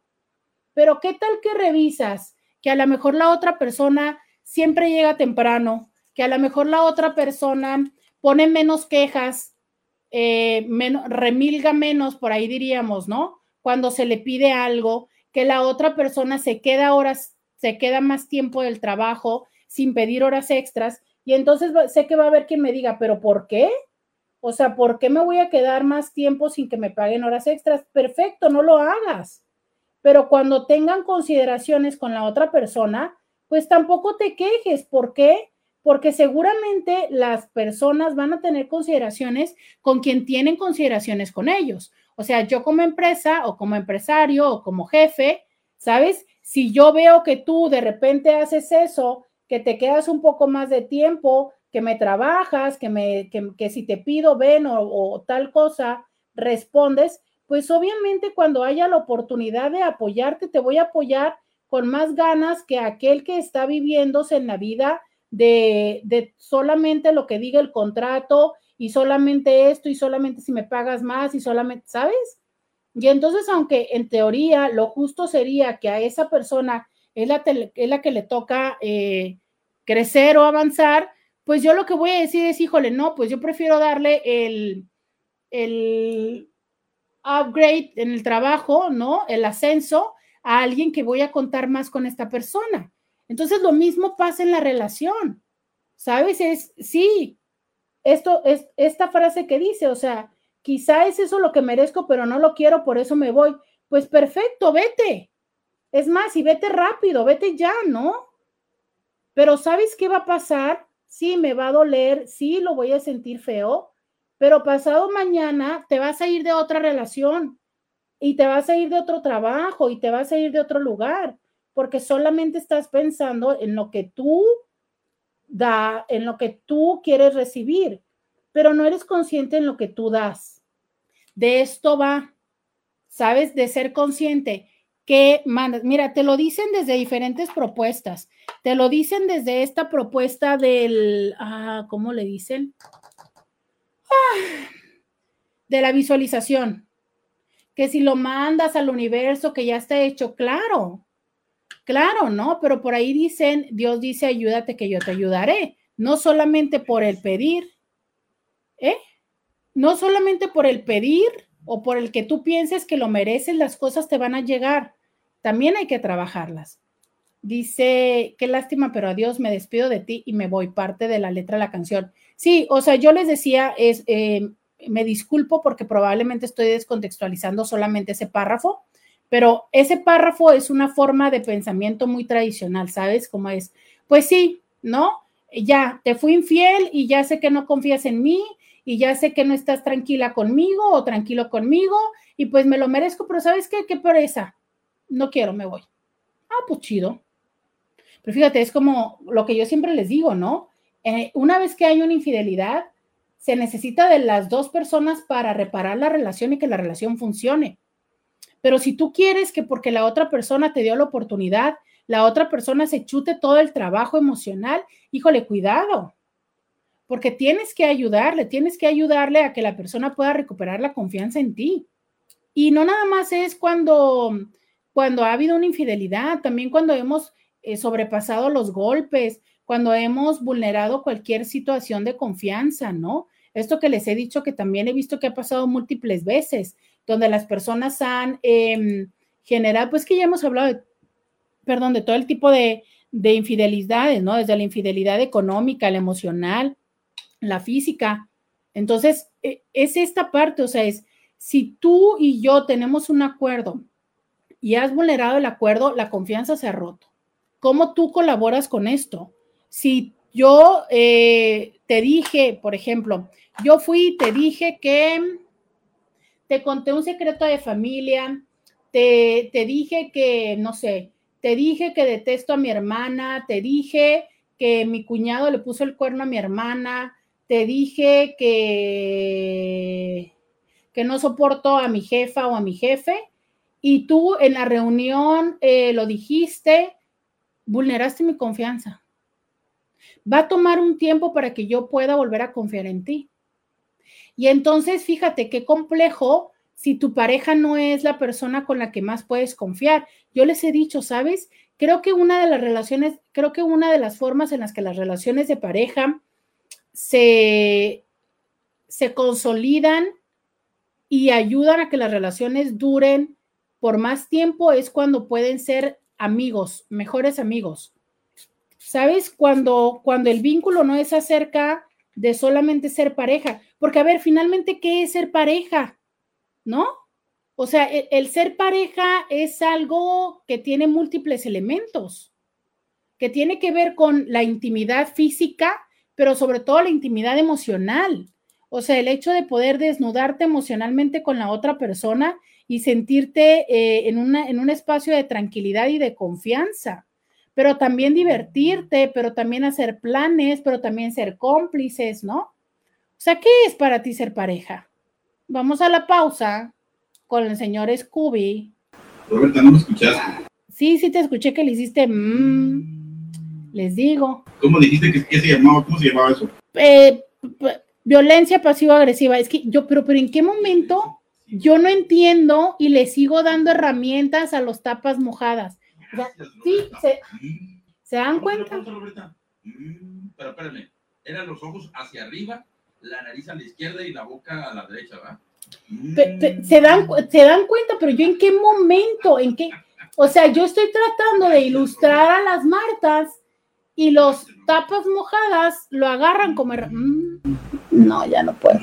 Pero ¿qué tal que revisas que a lo mejor la otra persona siempre llega temprano, que a lo mejor la otra persona pone menos quejas, eh, remilga menos, por ahí diríamos, ¿no? Cuando se le pide algo, que la otra persona se queda horas se queda más tiempo del trabajo sin pedir horas extras y entonces sé que va a haber quien me diga, pero ¿por qué? O sea, ¿por qué me voy a quedar más tiempo sin que me paguen horas extras? Perfecto, no lo hagas. Pero cuando tengan consideraciones con la otra persona, pues tampoco te quejes. ¿Por qué? Porque seguramente las personas van a tener consideraciones con quien tienen consideraciones con ellos. O sea, yo como empresa o como empresario o como jefe, ¿sabes? Si yo veo que tú de repente haces eso, que te quedas un poco más de tiempo, que me trabajas, que, me, que, si te pido ven o, tal cosa, respondes, pues obviamente cuando haya la oportunidad de apoyarte, te voy a apoyar con más ganas que aquel que está viviéndose en la vida de, de, solamente lo que diga el contrato y solamente esto y solamente si me pagas más y solamente, ¿sabes? Y entonces, aunque en teoría lo justo sería que a esa persona es la, es la que le toca eh, crecer o avanzar, pues yo lo que voy a decir es, híjole, no, pues yo prefiero darle el, el upgrade en el trabajo, ¿no? El ascenso a alguien que voy a contar más con esta persona. Entonces, lo mismo pasa en la relación, ¿sabes? Es, sí, esto es esta frase que dice, o sea, quizá es eso lo que merezco, pero no lo quiero, por eso me voy. Pues perfecto, vete. Es más, y vete rápido, vete ya, ¿no? Pero ¿sabes qué va a pasar? Sí, me va a doler, sí, lo voy a sentir feo, pero pasado mañana te vas a ir de otra relación y te vas a ir de otro trabajo y te vas a ir de otro lugar, porque solamente estás pensando en lo que tú da, en lo que tú quieres recibir, pero no eres consciente en lo que tú das. De esto va, ¿sabes? De ser consciente que mandas. Mira, te lo dicen desde diferentes propuestas. Te lo dicen desde esta propuesta del, ah, ¿cómo le dicen? Ah, de la visualización. Que si lo mandas al universo, que ya está hecho, claro, claro, ¿no? Pero por ahí dicen, Dios dice, ayúdate que yo te ayudaré. No solamente por el pedir, ¿eh? no solamente por el pedir o por el que tú pienses que lo mereces, las cosas te van a llegar. También hay que trabajarlas. Dice, qué lástima, pero adiós, me despido de ti y me voy, parte de la letra de la canción. Sí, o sea, yo les decía, es, eh, me disculpo porque probablemente estoy descontextualizando solamente ese párrafo, pero ese párrafo es una forma de pensamiento muy tradicional, ¿sabes? Como es, pues sí, ¿no? Ya, te fui infiel y ya sé que no confías en mí y ya sé que no estás tranquila conmigo o tranquilo conmigo y pues me lo merezco, pero ¿sabes qué? Qué pereza. No quiero, me voy. Ah, pues chido. Pero fíjate, es como lo que yo siempre les digo, ¿no? Eh, una vez que hay una infidelidad, se necesita de las dos personas para reparar la relación y que la relación funcione. Pero si tú quieres que porque la otra persona te dio la oportunidad, la otra persona se chute todo el trabajo emocional, híjole, cuidado porque tienes que ayudarle, tienes que ayudarle a que la persona pueda recuperar la confianza en ti. Y no nada más es cuando, cuando ha habido una infidelidad, también cuando hemos eh, sobrepasado los golpes, cuando hemos vulnerado cualquier situación de confianza, ¿no? Esto que les he dicho que también he visto que ha pasado múltiples veces, donde las personas han eh, generado, pues que ya hemos hablado de, perdón, de todo el tipo de, de infidelidades, ¿no? Desde la infidelidad económica, la emocional, la física. Entonces, e, es esta parte, o sea, es, si tú y yo tenemos un acuerdo y has vulnerado el acuerdo, la confianza se ha roto. ¿Cómo tú colaboras con esto? Si yo eh, te dije, por ejemplo, yo fui y te dije que te conté un secreto de familia, te, te dije que, no sé, te dije que detesto a mi hermana, te dije que mi cuñado le puso el cuerno a mi hermana, te dije que, que no soporto a mi jefa o a mi jefe, y tú en la reunión eh, lo dijiste, vulneraste mi confianza. Va a tomar un tiempo para que yo pueda volver a confiar en ti. Y entonces, fíjate qué complejo si tu pareja no es la persona con la que más puedes confiar. Yo les he dicho, ¿sabes? Creo que una de las relaciones, creo que una de las formas en las que las relaciones de pareja se, se consolidan y ayudan a que las relaciones duren por más tiempo es cuando pueden ser amigos, mejores amigos. ¿Sabes? Cuando, cuando el vínculo no es acerca de solamente ser pareja. Porque, a ver, finalmente, ¿qué es ser pareja? ¿no? O sea, el, ser pareja es algo que tiene múltiples elementos, que tiene que ver con la intimidad física, pero sobre todo la intimidad emocional. O sea, el hecho de poder desnudarte emocionalmente con la otra persona y sentirte eh, en, una, en un espacio de tranquilidad y de confianza, pero también divertirte, pero también hacer planes, pero también ser cómplices, ¿no? O sea, ¿qué es para ti ser pareja? Vamos a la pausa con el señor Scooby. Roberta, ¿no me escuchaste? Sí, sí te escuché que le hiciste mmm, les digo. ¿Cómo dijiste que, que, se llamaba? ¿Cómo se llamaba eso? Eh, violencia pasivo-agresiva. Es que yo, pero, pero ¿en qué momento yo no entiendo y le sigo dando herramientas a los tapas mojadas? O sea, sí, se, mm. ¿se dan cuenta? Mm, pero espérame, eran los ojos hacia arriba la nariz a la izquierda y la boca a la derecha, ¿verdad? se, dan, se dan cuenta, pero yo en qué momento, en qué, o sea, yo estoy tratando de ilustrar a las Martas y los tapas mojadas lo agarran como... Mm, no, ya no puedo.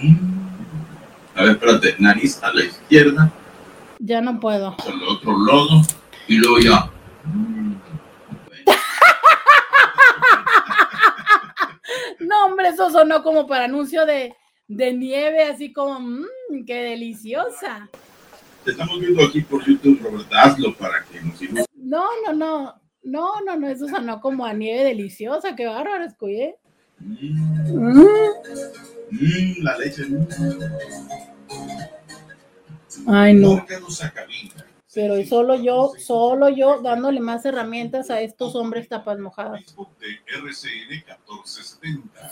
A ver, espérate, nariz a la izquierda. Ya no puedo. Al otro lado y luego ya. [laughs] No, hombre, eso sonó como para anuncio de, de nieve, así como, mmm, qué deliciosa. Te estamos viendo aquí por YouTube, Roberta, hazlo para que nos sigas. No, no, no, no, no, no, eso sonó como a nieve deliciosa, qué bárbaro, escuché. Mmm, mm. Mm, la leche. Ay, no. Pero solo yo, solo yo dándole más herramientas a estos hombres tapas mojadas.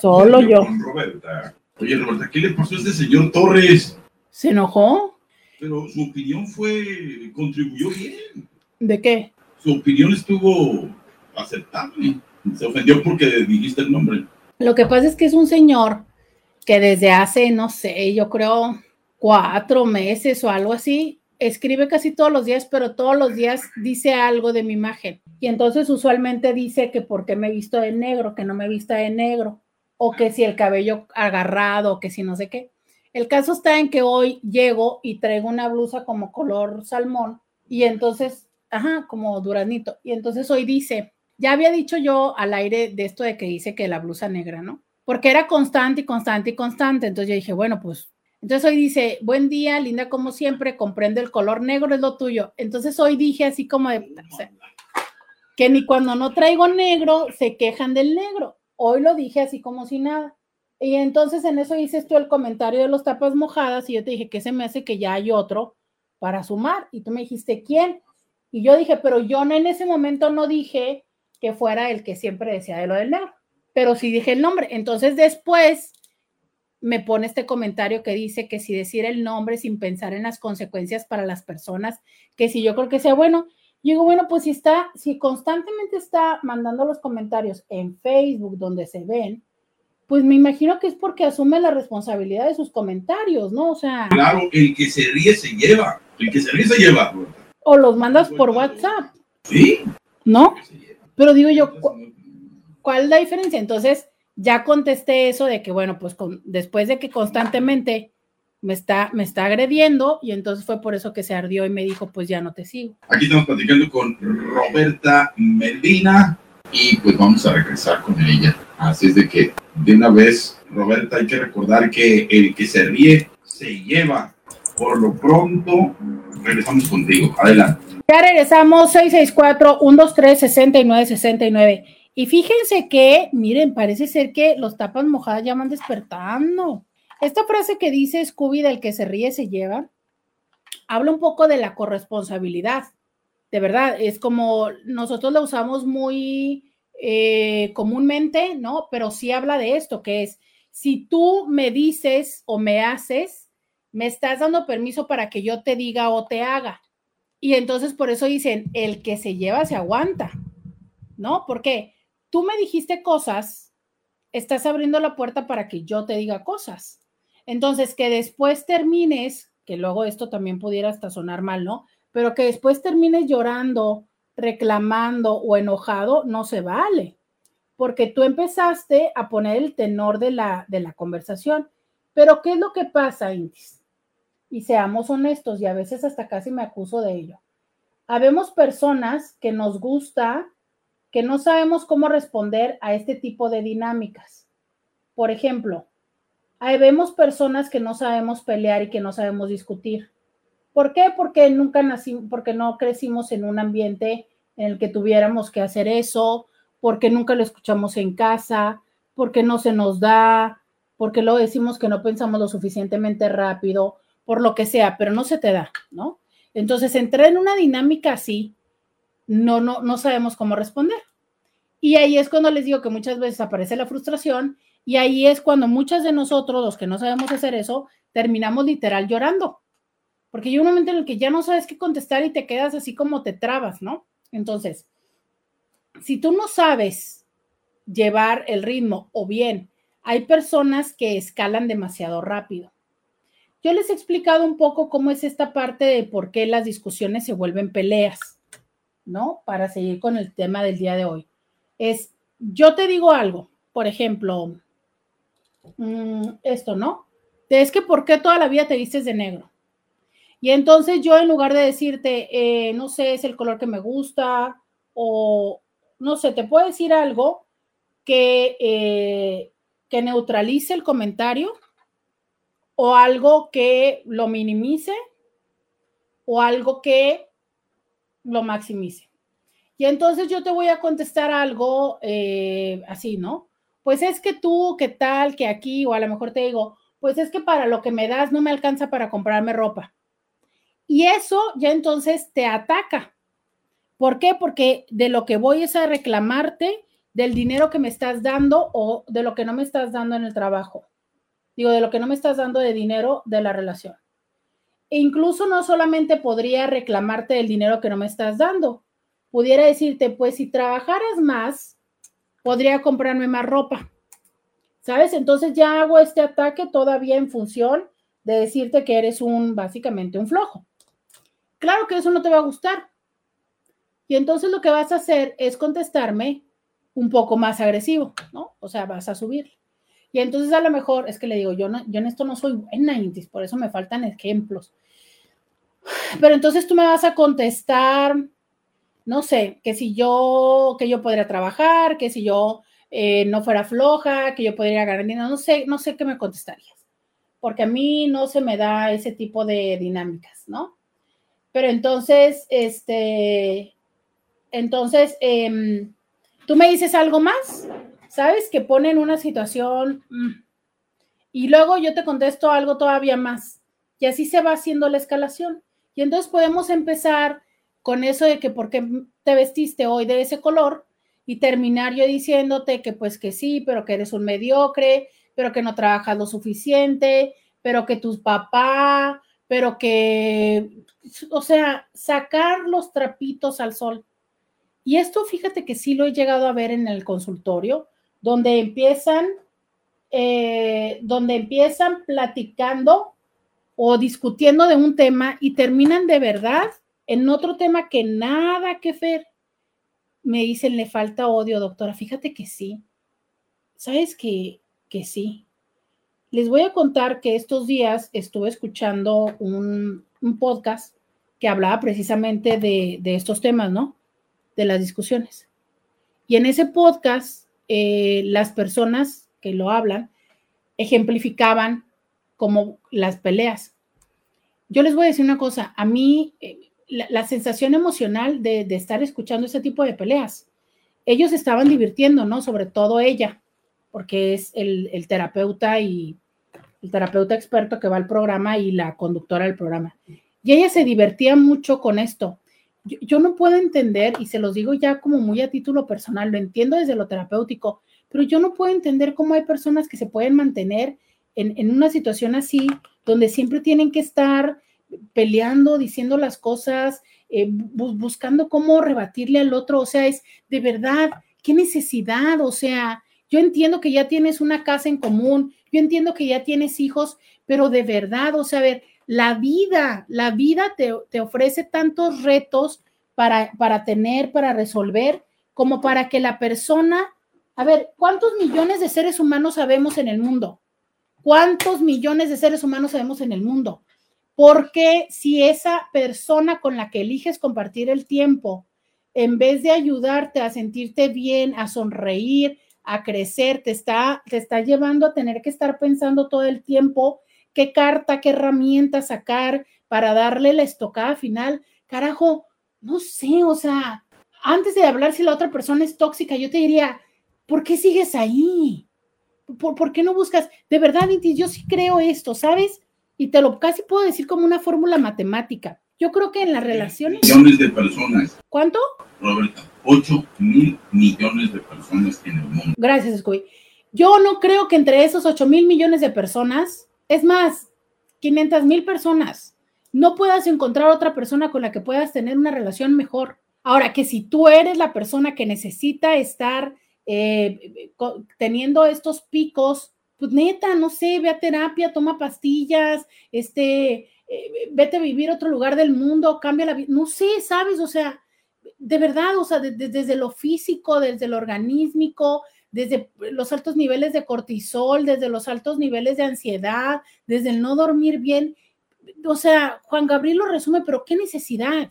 Solo yo. Oye, Roberta, ¿qué le pasó a este señor Torres? ¿Se enojó? Pero su opinión fue, contribuyó bien. ¿De qué? Su opinión estuvo aceptable. Se ofendió porque dijiste el nombre. Lo que pasa es que es un señor que desde hace, no sé, yo creo cuatro meses o algo así, escribe casi todos los días, pero todos los días dice algo de mi imagen. Y entonces usualmente dice que por qué me visto de negro, que no me he visto de negro, o que si el cabello agarrado, o que si no sé qué. El caso está en que hoy llego y traigo una blusa como color salmón y entonces, ajá, como duranito. Y entonces hoy dice, ya había dicho yo al aire de esto de que dice que la blusa negra, ¿no? Porque era constante y constante y constante. Entonces yo dije, bueno, pues entonces hoy dice, buen día, linda como siempre, comprende el color negro, es lo tuyo. Entonces hoy dije así como de, que ni cuando no traigo negro se quejan del negro. Hoy lo dije así como si nada. Y entonces en eso dices tú el comentario de los tapas mojadas y yo te dije que se me hace que ya hay otro para sumar. Y tú me dijiste, ¿quién? Y yo dije, pero yo en ese momento no dije que fuera el que siempre decía de lo del negro, pero sí dije el nombre. Entonces después me pone este comentario que dice que si decir el nombre sin pensar en las consecuencias para las personas, que si yo creo que sea bueno. Yo digo, bueno, pues si está, si constantemente está mandando los comentarios en Facebook donde se ven, pues me imagino que es porque asume la responsabilidad de sus comentarios, ¿no? O sea. Claro, el que se ríe se lleva. El que se ríe se lleva. O los mandas por WhatsApp. Sí. ¿No? Pero digo yo, ¿cuál es la diferencia? Entonces, ya contesté eso de que, bueno, pues después de que constantemente me está, me está agrediendo y entonces fue por eso que se ardió y me dijo, pues ya no te sigo. Aquí estamos platicando con Roberta Medina y pues vamos a regresar con ella. Así es de que de una vez, Roberta, hay que recordar que el que se ríe se lleva. Por lo pronto, regresamos contigo. Adelante. Ya regresamos 664-123-6969. Y fíjense que, miren, parece ser que los tapas mojadas ya van despertando. Esta frase que dice Scooby del que se ríe se lleva, habla un poco de la corresponsabilidad. De verdad, es como nosotros la usamos muy eh, comúnmente, ¿no? Pero sí habla de esto, que es, si tú me dices o me haces, me estás dando permiso para que yo te diga o te haga. Y entonces por eso dicen, el que se lleva se aguanta, ¿no? Porque tú me dijiste cosas, estás abriendo la puerta para que yo te diga cosas. Entonces, que después termines, que luego esto también pudiera hasta sonar mal, ¿no? Pero que después termines llorando, reclamando o enojado, no se vale, porque tú empezaste a poner el tenor de la, de la conversación. Pero, ¿qué es lo que pasa, Indis? Y seamos honestos, y a veces hasta casi me acuso de ello. Habemos personas que nos gusta que no sabemos cómo responder a este tipo de dinámicas. Por ejemplo, ahí vemos personas que no sabemos pelear y que no sabemos discutir. ¿Por qué? Porque nunca nacimos, porque no crecimos en un ambiente en el que tuviéramos que hacer eso, porque nunca lo escuchamos en casa, porque no se nos da, porque lo decimos que no pensamos lo suficientemente rápido, por lo que sea, pero no se te da, ¿no? Entonces, entrar en una dinámica así, no, no, no sabemos cómo responder. Y ahí es cuando les digo que muchas veces aparece la frustración y ahí es cuando muchas de nosotros, los que no sabemos hacer eso, terminamos literal llorando. Porque hay un momento en el que ya no sabes qué contestar y te quedas así como te trabas, ¿no? Entonces, si tú no sabes llevar el ritmo o bien hay personas que escalan demasiado rápido. Yo les he explicado un poco cómo es esta parte de por qué las discusiones se vuelven peleas. ¿No? Para seguir con el tema del día de hoy. Es, yo te digo algo, por ejemplo, mm, esto, ¿no? Es que ¿por qué toda la vida te vistes de negro? Y entonces yo en lugar de decirte, eh, no sé, es el color que me gusta, o no sé, te puedo decir algo que, eh, que neutralice el comentario, o algo que lo minimice, o algo que lo maximice. Y entonces yo te voy a contestar algo eh, así, ¿no? Pues es que tú, ¿qué tal? Que aquí, o a lo mejor te digo, pues es que para lo que me das no me alcanza para comprarme ropa. Y eso ya entonces te ataca. ¿Por qué? Porque de lo que voy es a reclamarte del dinero que me estás dando o de lo que no me estás dando en el trabajo. Digo, de lo que no me estás dando de dinero de la relación. E incluso no solamente podría reclamarte el dinero que no me estás dando, pudiera decirte, pues si trabajaras más, podría comprarme más ropa. ¿Sabes? Entonces ya hago este ataque todavía en función de decirte que eres un, básicamente un flojo. Claro que eso no te va a gustar. Y entonces lo que vas a hacer es contestarme un poco más agresivo, ¿no? O sea, vas a subir. Y entonces a lo mejor es que le digo, yo, no, yo en esto no soy buena, por eso me faltan ejemplos. Pero entonces tú me vas a contestar, no sé, que si yo, que yo podría trabajar, que si yo eh, no fuera floja, que yo podría ganar dinero, no sé, no sé qué me contestarías, porque a mí no se me da ese tipo de dinámicas, ¿no? Pero entonces, este, entonces, em, tú me dices algo más, ¿sabes? Que pone en una situación mm, y luego yo te contesto algo todavía más y así se va haciendo la escalación. Y entonces podemos empezar con eso de que por qué te vestiste hoy de ese color y terminar yo diciéndote que pues que sí, pero que eres un mediocre, pero que no trabajas lo suficiente, pero que tus papá, pero que, o sea, sacar los trapitos al sol. Y esto, fíjate que sí lo he llegado a ver en el consultorio, donde empiezan, eh, donde empiezan platicando o discutiendo de un tema y terminan de verdad en otro tema que nada que ver. Me dicen, le falta odio, doctora. Fíjate que sí. ¿Sabes que, que sí? Les voy a contar que estos días estuve escuchando un, podcast que hablaba precisamente de, estos temas, ¿no? De las discusiones. Y en ese podcast, eh, las personas que lo hablan ejemplificaban como las peleas. Yo les voy a decir una cosa, a mí eh, la, sensación emocional de, estar escuchando ese tipo de peleas, ellos estaban divirtiendo, ¿no? Sobre todo ella, porque es el terapeuta y el terapeuta experto que va al programa y la conductora del programa. Y ella se divertía mucho con esto. Yo, no puedo entender, y se los digo ya como muy a título personal, lo entiendo desde lo terapéutico, pero yo no puedo entender cómo hay personas que se pueden mantener en, una situación así, donde siempre tienen que estar peleando, diciendo las cosas, eh, buscando cómo rebatirle al otro. O sea, es de verdad, qué necesidad. O sea, yo entiendo que ya tienes una casa en común, yo entiendo que ya tienes hijos, pero de verdad, o sea, a ver, la vida, la vida te, ofrece tantos retos para, para tener, para resolver, como para que la persona, a ver, ¿cuántos millones de seres humanos sabemos en el mundo? ¿Cuántos millones de seres humanos sabemos en el mundo? Porque si esa persona con la que eliges compartir el tiempo, en vez de ayudarte a sentirte bien, a sonreír, a crecer, te está, te está llevando a tener que estar pensando todo el tiempo qué carta, qué herramienta sacar para darle la estocada final. Carajo, no sé, o sea, antes de hablar si la otra persona es tóxica, yo te diría, ¿por qué sigues ahí? ¿Por, qué no buscas? De verdad, yo sí creo esto, ¿sabes? Y te lo casi puedo decir como una fórmula matemática. Yo creo que en las relaciones... Millones de personas. ¿Cuánto? Roberta, 8 mil millones de personas en el mundo. Gracias, Scooby. Yo no creo que entre esos 8 mil millones de personas, es más, 500 mil personas, no puedas encontrar otra persona con la que puedas tener una relación mejor. Ahora, que si tú eres la persona que necesita estar eh, teniendo estos picos, pues neta, no sé, ve a terapia, toma pastillas, este, eh, vete a vivir a otro lugar del mundo, cambia la vida, no sé, ¿sabes? O sea, de verdad, o sea, desde lo físico, desde lo organísmico, desde los altos niveles de cortisol, desde los altos niveles de ansiedad, desde el no dormir bien. O sea, Juan Gabriel lo resume, pero qué necesidad.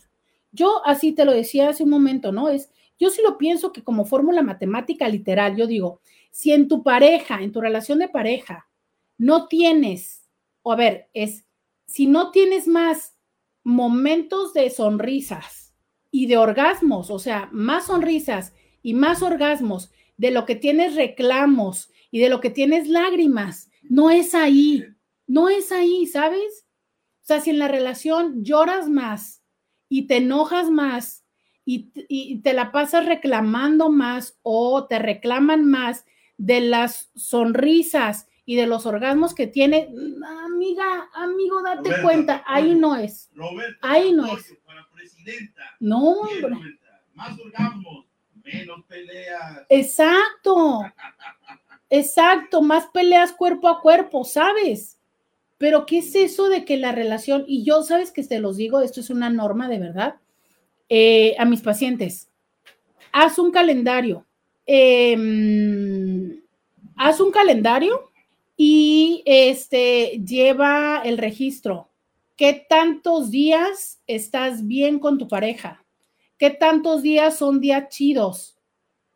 Yo así te lo decía hace un momento, ¿no? Es, yo sí lo pienso que como fórmula matemática literal, yo digo, si en tu pareja, en tu relación de pareja, no tienes, o a ver, es, si no tienes más momentos de sonrisas, y de orgasmos, o sea, más sonrisas y más orgasmos de lo que tienes reclamos y de lo que tienes lágrimas. No es ahí, no es ahí, ¿sabes? O sea, si en la relación lloras más y te enojas más y, y te la pasas reclamando más o te reclaman más de las sonrisas y de los orgasmos que tiene, amiga, amigo, date cuenta, ahí no es. ahí no es. No, Más orgasmos, menos peleas. Exacto. Exacto, más peleas cuerpo a cuerpo, ¿sabes? Pero ¿qué es eso de que la relación, y yo sabes que te los digo, esto es una norma de verdad, eh, a mis pacientes, haz un calendario, em, haz un calendario y este lleva el registro. ¿Qué tantos días estás bien con tu pareja? ¿Qué tantos días son días chidos?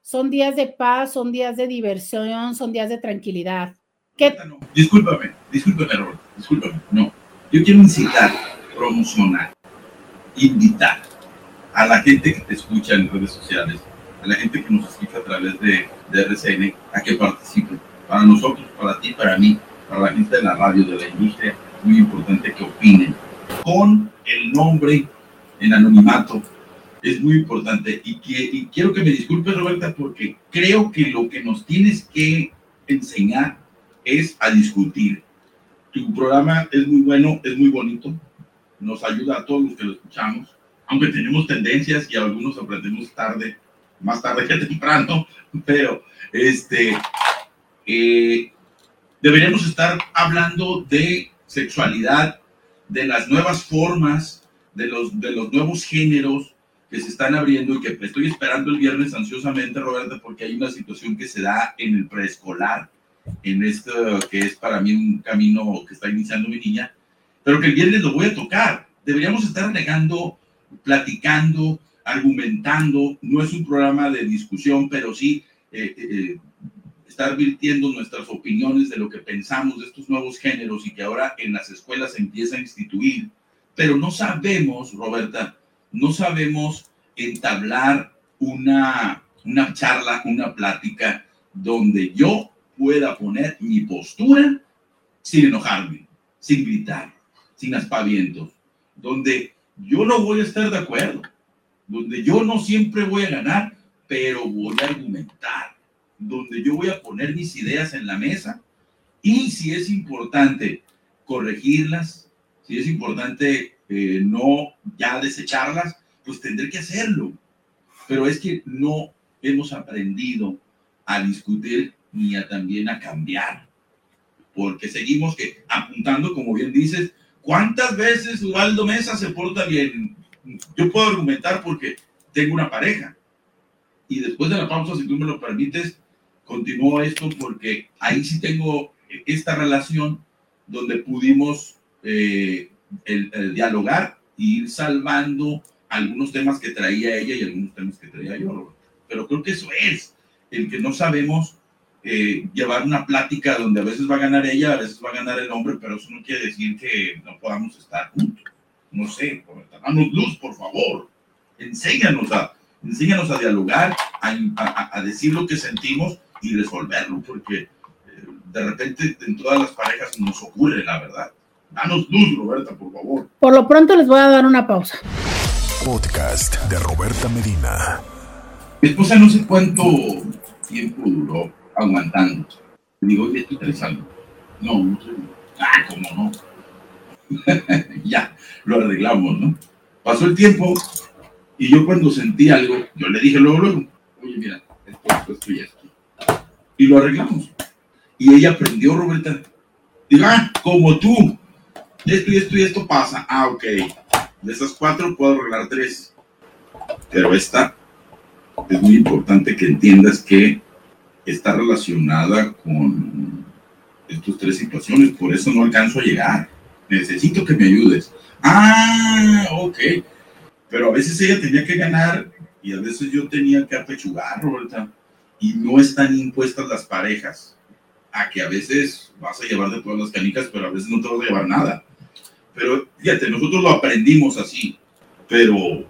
Son días de paz, son días de diversión, son días de tranquilidad. ¿Qué? Discúlpame, discúlpame, discúlpame. No, yo quiero incitar, promocionar, invitar a la gente que te escucha en redes sociales, a la gente que nos escucha a través de, de RCN, a que participen para nosotros, para ti, para mí, para la gente de la radio, de la industria, muy importante que opinen con el nombre en anonimato. Es muy importante y, y quiero que me disculpes, Roberta, porque creo que lo que nos tienes que enseñar es a discutir. Tu programa es muy bueno, es muy bonito, nos ayuda a todos los que lo escuchamos, aunque tenemos tendencias y algunos aprendemos tarde, más tarde que temprano, [laughs] pero este, eh, deberíamos estar hablando de sexualidad, de las nuevas formas, de los, de los nuevos géneros que se están abriendo y que estoy esperando el viernes ansiosamente, Roberta, porque hay una situación que se da en el preescolar, en esto que es para mí un camino que está iniciando mi niña, pero que el viernes lo voy a tocar. Deberíamos estar negando, platicando, argumentando. No es un programa de discusión, pero sí eh, eh, estar virtiendo nuestras opiniones de lo que pensamos de estos nuevos géneros y que ahora en las escuelas se empieza a instituir. Pero no sabemos, Roberta, no sabemos entablar una, una charla, una plática donde yo pueda poner mi postura sin enojarme, sin gritar, sin aspavientos, donde yo no voy a estar de acuerdo, donde yo no siempre voy a ganar, pero voy a argumentar donde yo voy a poner mis ideas en la mesa y si es importante corregirlas, si es importante eh, no ya desecharlas, pues tendré que hacerlo. Pero es que no hemos aprendido a discutir ni a también a cambiar, porque seguimos apuntando, como bien dices, ¿cuántas veces Ubaldo Mesa se porta bien? Yo puedo argumentar porque tengo una pareja. Y después de la pausa, si tú me lo permites, continúo esto porque ahí sí tengo esta relación donde pudimos eh, el, dialogar e ir salvando algunos temas que traía ella y algunos temas que traía yo. Pero creo que eso es, el que no sabemos eh, llevar una plática donde a veces va a ganar ella, a veces va a ganar el hombre, pero eso no quiere decir que no podamos estar juntos. No sé, danos luz, por favor. Enséñanos a, enséñanos a dialogar, a, a decir lo que sentimos y resolverlo, porque eh, de repente en todas las parejas nos ocurre, la verdad. Danos luz, Roberta, por favor. Por lo pronto les voy a dar una pausa. Podcast de Roberta Medina. Mi esposa no sé cuánto tiempo duró aguantando. Digo, oye, ¿tú traes algo? No, no sé. Ah, ¿cómo no? [laughs] ya, lo arreglamos, ¿no? Pasó el tiempo y yo cuando sentí algo, yo le dije luego, luego, oye, mira, esto, esto, esto y esto y lo arreglamos. Y ella aprendió, Roberta. Diga, ah, como tú, esto y esto y esto pasa. Ah, ok. De esas cuatro puedo arreglar tres. Pero esta es muy importante que entiendas que está relacionada con estas tres situaciones. Por eso no alcanzo a llegar. Necesito que me ayudes. Ah, ok. Pero a veces ella tenía que ganar y a veces yo tenía que apechugar, Roberta y no están impuestas las parejas a que a veces vas a llevar de todas las canicas, pero a veces no te vas a llevar nada. Pero fíjate, nosotros lo aprendimos así, pero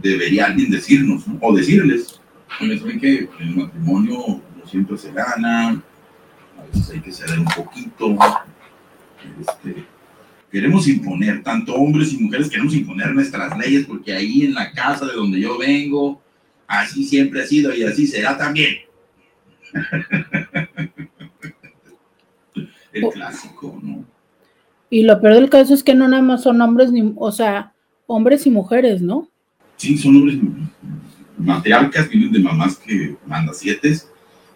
debería alguien decirnos o decirles, saben que en el matrimonio no siempre se gana, a veces hay que ceder un poquito. Este, queremos imponer, tanto hombres y mujeres queremos imponer nuestras leyes, porque ahí en la casa de donde yo vengo, Así siempre ha sido y así será también. El oh. clásico, ¿no? Y lo peor del caso es que no nada más son hombres, ni, o sea, hombres y mujeres, ¿no? Sí, son hombres matriarcas, vienen de mamás que mandan siete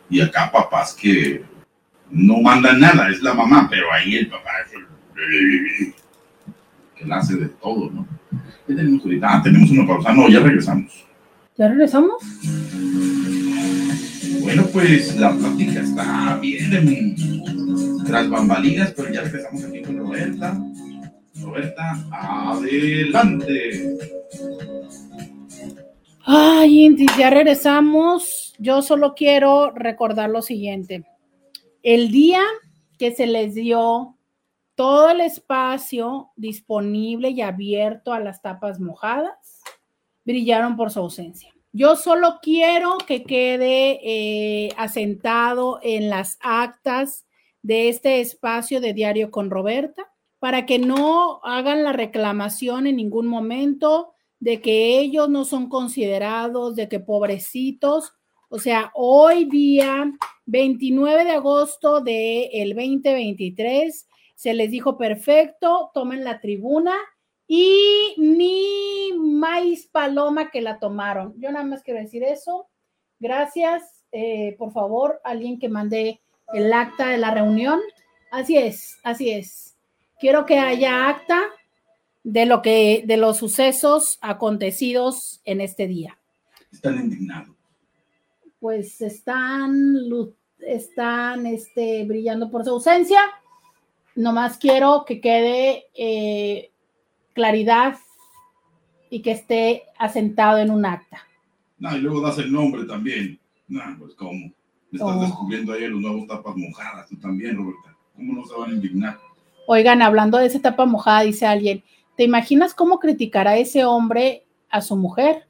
y acá papás que no mandan nada, es la mamá, pero ahí el papá es el que la hace de todo, ¿no? ¿Qué tenemos ahorita? Ah, tenemos una pausa, no, ya regresamos. ¿Ya regresamos? Bueno, pues la plática está bien tras bambalinas, pero ya regresamos aquí con Roberta. Roberta, adelante. Ay, Indy, ya regresamos. Yo solo quiero recordar lo siguiente. El día que se les dio todo el espacio disponible y abierto a las tapas mojadas, brillaron por su ausencia. Yo solo quiero que quede eh, asentado en las actas de este espacio de Diario con Roberta para que no hagan la reclamación en ningún momento de que ellos no son considerados, de que pobrecitos, O sea, hoy día 29 de agosto del 2023 se les dijo perfecto, tomen la tribuna y ni maíz paloma que la tomaron. Yo nada más quiero decir eso. Gracias. Eh, por favor, alguien que mande el acta de la reunión. Así es, así es. Quiero que haya acta de lo que, de los sucesos acontecidos en este día. Están indignados. Pues están, están este, brillando por su ausencia. Nomás quiero que quede eh, claridad y que esté asentado en un acta. No, y luego das el nombre también. No, pues cómo. Estás Oh. descubriendo ahí los nuevos tapas mojadas, tú también, Roberta. ¿Cómo no se van a indignar? Oigan, hablando de esa etapa mojada, dice alguien, ¿te imaginas cómo criticará ese hombre a su mujer?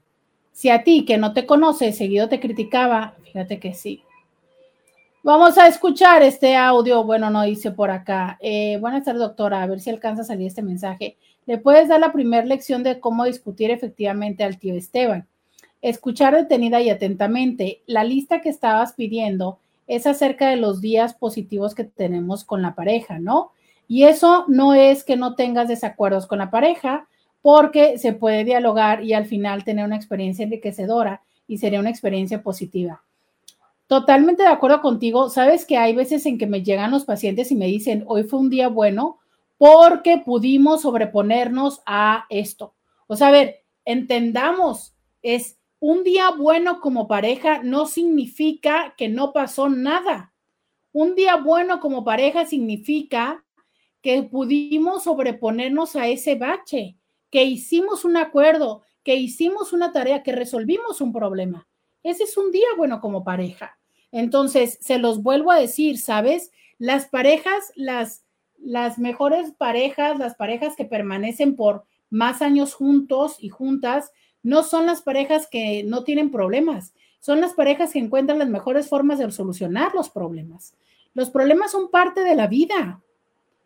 Si a ti, que no te conoce, seguido te criticaba, fíjate que sí. Vamos a escuchar este audio. Bueno, no dice por acá. Eh, buenas tardes, doctora. A ver si alcanza a salir este mensaje. ¿Le puedes dar la primera lección de cómo discutir efectivamente al tío Esteban? Escuchar detenida y atentamente. La lista que estabas pidiendo es acerca de los días positivos que tenemos con la pareja, ¿no? Y eso no es que no tengas desacuerdos con la pareja, porque se puede dialogar y al final tener una experiencia enriquecedora y sería una experiencia positiva. Totalmente de acuerdo contigo. Sabes que hay veces en que me llegan los pacientes y me dicen, hoy fue un día bueno porque pudimos sobreponernos a esto. O sea, a ver, entendamos, es un día bueno como pareja no significa que no pasó nada. Un día bueno como pareja significa que pudimos sobreponernos a ese bache, que hicimos un acuerdo, que hicimos una tarea, que resolvimos un problema. Ese es un día bueno como pareja. Entonces, se los vuelvo a decir, ¿sabes? Las parejas, las, las mejores parejas, las parejas que permanecen por más años juntos y juntas, no son las parejas que no tienen problemas, son las parejas que encuentran las mejores formas de solucionar los problemas. Los problemas son parte de la vida.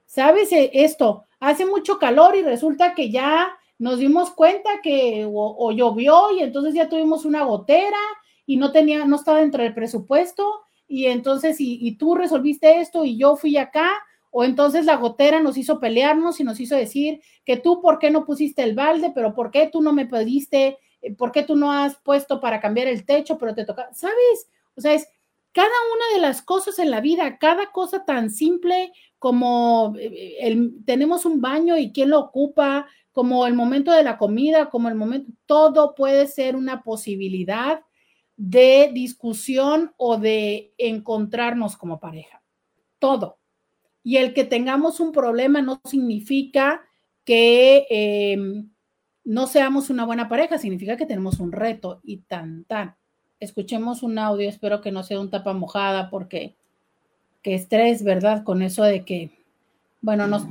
¿Sabes eh, esto? Hace mucho calor y resulta que ya nos dimos cuenta que o, o llovió y entonces ya tuvimos una gotera y no tenía, no estaba dentro del presupuesto y entonces y, y tú resolviste esto y yo fui acá o entonces la gotera nos hizo pelearnos y nos hizo decir que tú por qué no pusiste el balde, pero por qué tú no me pediste, eh, por qué tú no has puesto para cambiar el techo, pero te toca, ¿sabes? O sea, es cada una de las cosas en la vida, cada cosa tan simple como eh, tenemos un baño y quién lo ocupa, como el momento de la comida, como el momento, todo puede ser una posibilidad de discusión o de encontrarnos como pareja. Todo. Y el que tengamos un problema no significa que eh, no seamos una buena pareja, significa que tenemos un reto y tan, tan. Escuchemos un audio, espero que no sea un tapa mojada porque qué estrés, ¿verdad? Con eso de que, bueno, no.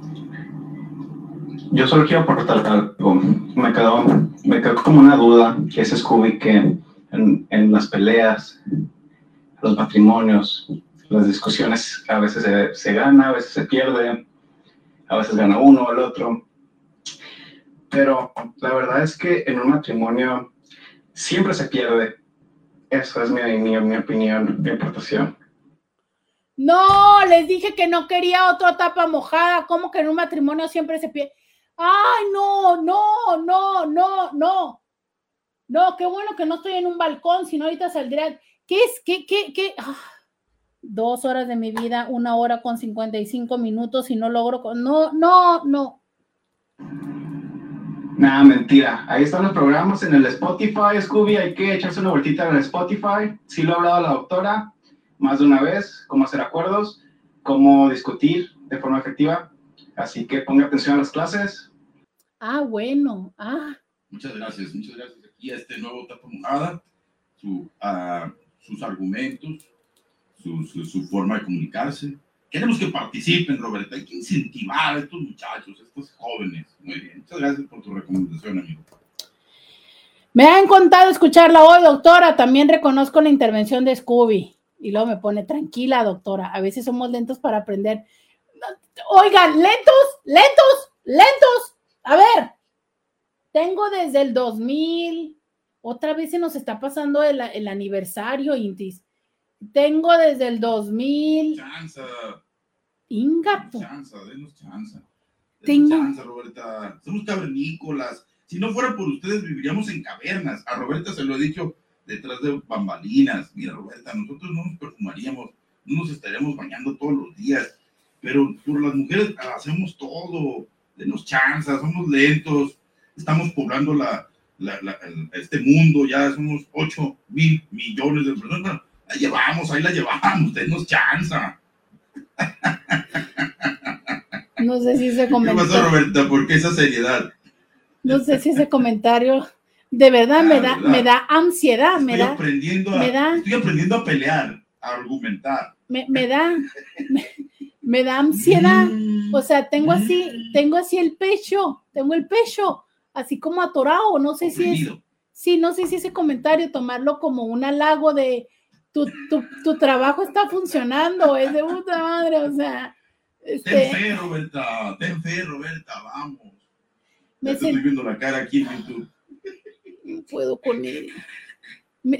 Yo solo quiero aportar algo. Me quedó, me quedó como una duda, que es Scooby que en, en las peleas, los matrimonios, las discusiones, a veces se, se, gana, a veces se pierde, a veces gana uno o el otro. Pero la verdad es que en un matrimonio siempre se pierde. Eso es mi, mi, mi opinión, mi aportación. No, les dije que no quería otra tapa mojada. ¿Cómo que en un matrimonio siempre se pierde? Ay, no, no, no, no, no. No, qué bueno que no estoy en un balcón, si no ahorita saldría. ¿Qué es? ¿Qué, qué, qué? Ah, dos horas de mi vida, una hora con 55 minutos y no logro. Con... No, no, no. Nada, mentira. Ahí están los programas en el Spotify, Scooby. Hay que echarse una vueltita en el Spotify. Sí lo ha hablado la doctora más de una vez, cómo hacer acuerdos, cómo discutir de forma efectiva. Así que ponga atención a las clases. Ah, bueno. Ah. Muchas gracias, muchas gracias. Aquí a este nuevo Tapa Mojada, su, uh, sus argumentos, su, su, su, forma de comunicarse. Queremos que participen, Roberta. Hay que incentivar a estos muchachos, a estos jóvenes. Muy bien. Muchas gracias por tu recomendación, amigo. Me ha encantado escucharla hoy, doctora. También reconozco la intervención de Scooby. Y luego me pone, tranquila, doctora. A veces somos lentos para aprender. Oigan, lentos, lentos, lentos. A ver, tengo desde el 2000, otra vez se nos está pasando el, el aniversario, Intis. Tengo desde el 2000. Chanza. Ingato. Chanza, denos chanza. Denos Tengo- chanza, Roberta. Somos cavernícolas. Si no fuera por ustedes, viviríamos en cavernas. A Roberta se lo he dicho detrás de bambalinas. Mira, Roberta, nosotros no nos perfumaríamos, no nos estaríamos bañando todos los días. Pero por las mujeres hacemos todo. Denos chanza, somos lentos. Estamos poblando la, la- la- el- este mundo. Ya somos 8 mil millones de personas. La llevamos, ahí la llevamos. Denos chanza. No sé si ese ¿Qué pasó, comentario, Roberta? ¿Por qué esa seriedad? no sé si ese comentario de verdad me da, me da ansiedad, me da, aprendiendo a, me da- estoy aprendiendo a pelear, a argumentar. me, me da, me, me da ansiedad. Mm, O sea, tengo así, mm, tengo así el pecho, tengo el pecho, así como atorado, no sé si es, sí, no sé si ese comentario tomarlo como un halago de tu, tu, tu trabajo está funcionando, es de puta madre, o sea, Ten este, fe, Roberta. Ten fe, Roberta. Vamos. me Ya estoy viendo la cara aquí en YouTube. Puedo con él.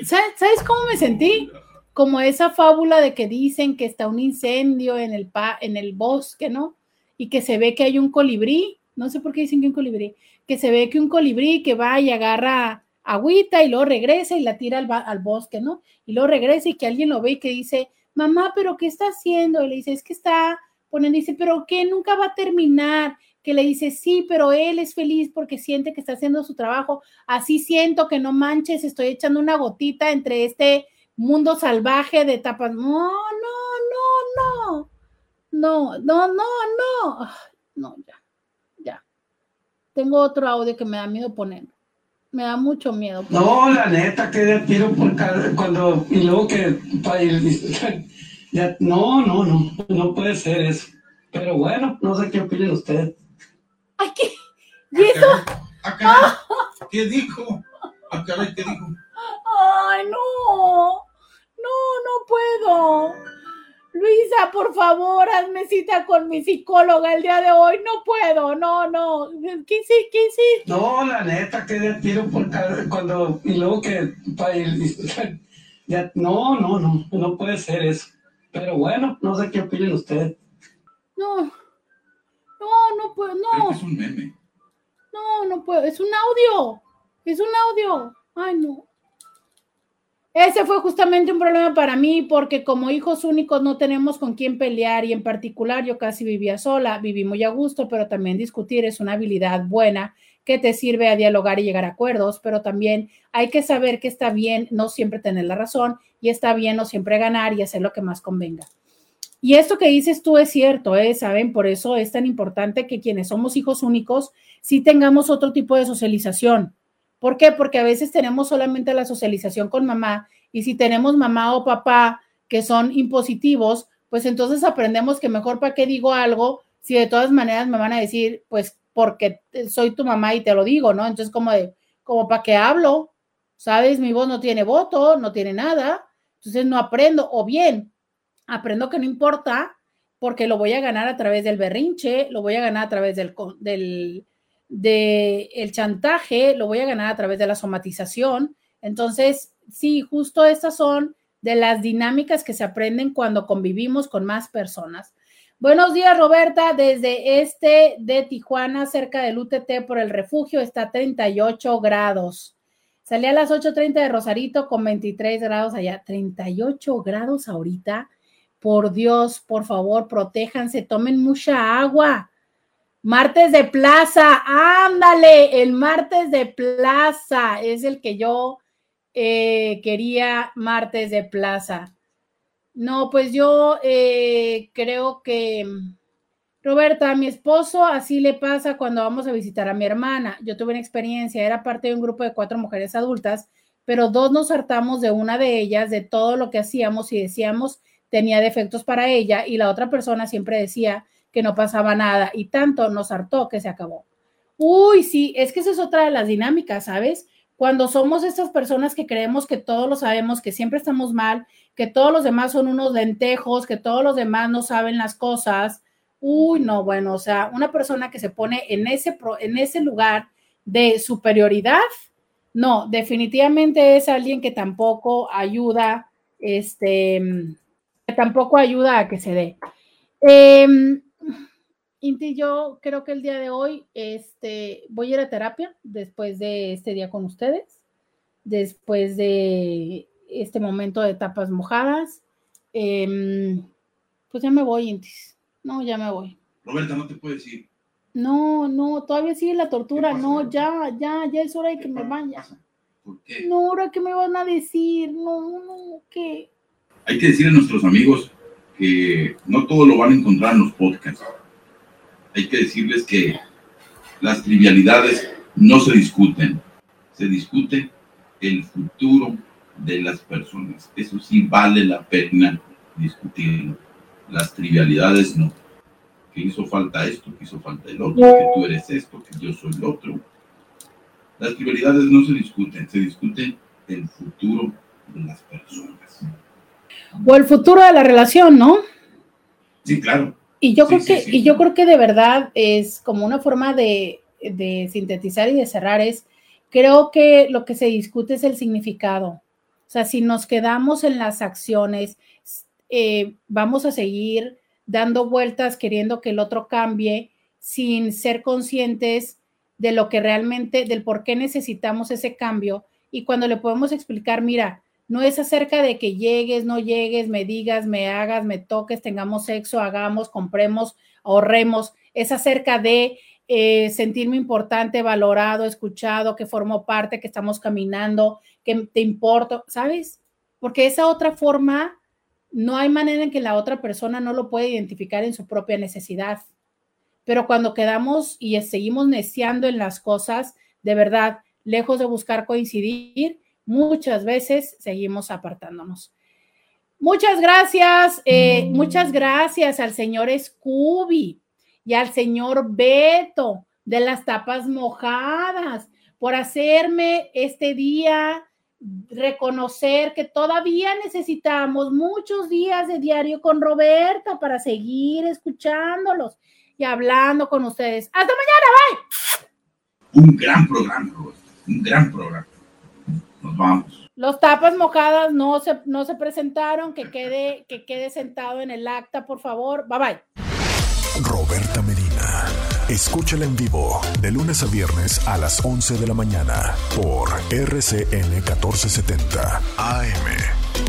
¿Sabes, ¿Sabes cómo me sentí? Como esa fábula de que dicen que está un incendio en el, pa- en el bosque, ¿no? Y que se ve que hay un colibrí, no sé por qué dicen que un colibrí, que se ve que un colibrí que va y agarra agüita y luego regresa y la tira al, al bosque, ¿no? Y luego regresa y que alguien lo ve y que dice, mamá, pero ¿qué está haciendo? Y le dice, es que está poniendo, dice, pero ¿qué? Nunca va a terminar. Que le dice, sí, pero él es feliz porque siente que está haciendo su trabajo así siento que no manches, estoy echando una gotita entre este mundo salvaje de tapas. No, no, no, no, no, no, no, no, no, ya, ya. Tengo otro audio que me da miedo poner. Me da mucho miedo. No, la neta, que de tiro por cada, cuando, y luego que, pa- y- [laughs] ya, no, no, no, no puede ser eso. Pero bueno, no sé qué opinen ustedes. Ay, ¿qué? ¿Y eso? Ah, caray. ¿Qué dijo? Ah, caray, ¿qué dijo? Ay, no, no, no puedo. Luisa, por favor, hazme cita con mi psicóloga el día de hoy. No puedo, no, no. ¿Qué sí, qué sí? No, la neta, que de tiro por cada, cuando, y luego que, ya, no, no, no, no puede ser eso. Pero bueno, no sé qué opinen ustedes. No, no, no puedo, no, es un meme. no, no puedo. Es un audio, es un audio. Ay, no. Ese fue justamente un problema para mí porque como hijos únicos no tenemos con quién pelear y en particular yo casi vivía sola, viví muy a gusto, pero también discutir es una habilidad buena que te sirve a dialogar y llegar a acuerdos, pero también hay que saber que está bien no siempre tener la razón y está bien no siempre ganar y hacer lo que más convenga. Y esto que dices tú es cierto, ¿eh? ¿saben? Por eso es tan importante que quienes somos hijos únicos sí tengamos otro tipo de socialización. ¿Por qué? Porque a veces tenemos solamente la socialización con mamá y si tenemos mamá o papá que son impositivos, pues entonces aprendemos que mejor para qué digo algo si de todas maneras me van a decir, pues porque soy tu mamá y te lo digo, ¿no? Entonces como de, como para qué hablo, ¿sabes? Mi voz no tiene voto, no tiene nada, entonces no aprendo, o bien aprendo que no importa porque lo voy a ganar a través del berrinche, lo voy a ganar a través del, del, de el chantaje, lo voy a ganar a través de la somatización. Entonces, sí, justo estas son de las dinámicas que se aprenden cuando convivimos con más personas. Buenos días, Roberta, desde este de Tijuana, cerca del UTT por el refugio, está a 38 grados. Salí a las 8.30 de Rosarito con 23 grados allá, 38 grados ahorita. Por Dios, por favor, protéjanse, tomen mucha agua. Martes de plaza, ándale, el martes de plaza es el que yo eh, quería, martes de plaza. No, pues yo eh, creo que, Roberta, a mi esposo así le pasa cuando vamos a visitar a mi hermana. Yo tuve una experiencia, era parte de un grupo de cuatro mujeres adultas, pero dos nos hartamos de una de ellas, de todo lo que hacíamos y decíamos tenía defectos para ella y la otra persona siempre decía que no pasaba nada y tanto nos hartó que se acabó. Uy, sí, es que esa es otra de las dinámicas, ¿sabes? Cuando somos estas personas que creemos que todos lo sabemos, que siempre estamos mal, que todos los demás son unos lentejos, que todos los demás no saben las cosas. Uy, no, bueno, o sea, una persona que se pone en ese, en ese lugar de superioridad, No, definitivamente es alguien que tampoco ayuda, este, tampoco ayuda a que se dé. Eh, Inti, yo creo que el día de hoy este, voy a ir a terapia después de este día con ustedes, después de este momento de tapas mojadas. Eh, pues ya me voy, Intis. No, ya me voy. Roberta, no te puedes ir. No, no, todavía sigue la tortura. ¿Qué pasa, No, ya, ya, ya es hora de que ¿Qué me vaya. ¿Por qué? No, ahora que me van a decir, no, no, que Hay que decirle a nuestros amigos que no todo lo van a encontrar en los podcasts. Hay que decirles que las trivialidades no se discuten, se discute el futuro de las personas. Eso sí vale la pena discutirlo. Las trivialidades no. Que hizo falta esto, que hizo falta el otro, que tú eres esto, que yo soy el otro. Las trivialidades no se discuten, se discute el futuro de las personas. O el futuro de la relación, ¿no? Sí, claro. Y yo Sí, creo sí, que, sí. y yo creo que de verdad es como una forma de, de sintetizar y de cerrar es, creo que lo que se discute es el significado. O sea, si nos quedamos en las acciones, eh, vamos a seguir dando vueltas queriendo que el otro cambie sin ser conscientes de lo que realmente, del por qué necesitamos ese cambio. Y cuando le podemos explicar, mira, no es acerca de que llegues, no llegues, me digas, me hagas, me toques, tengamos sexo, hagamos, compremos, ahorremos. Es acerca de eh, sentirme importante, valorado, escuchado, que formo parte, que estamos caminando, que te importo, ¿sabes? Porque esa otra forma, no hay manera en que la otra persona no lo pueda identificar en su propia necesidad. Pero cuando quedamos y seguimos neciando en las cosas, de verdad, lejos de buscar coincidir, muchas veces seguimos apartándonos. Muchas gracias, eh, muchas gracias al señor Scooby y al señor Beto de las tapas mojadas por hacerme este día reconocer que todavía necesitamos muchos días de diario con Roberta para seguir escuchándolos y hablando con ustedes. Hasta mañana. Un gran programa. Un gran programa. Nos vamos. Los tapas mojadas no se, no se presentaron, que quede, que quede sentado en el acta, por favor. Bye bye. Roberta Medina. Escúchala en vivo de lunes a viernes a las 11 de la mañana por RCN 1470 AM.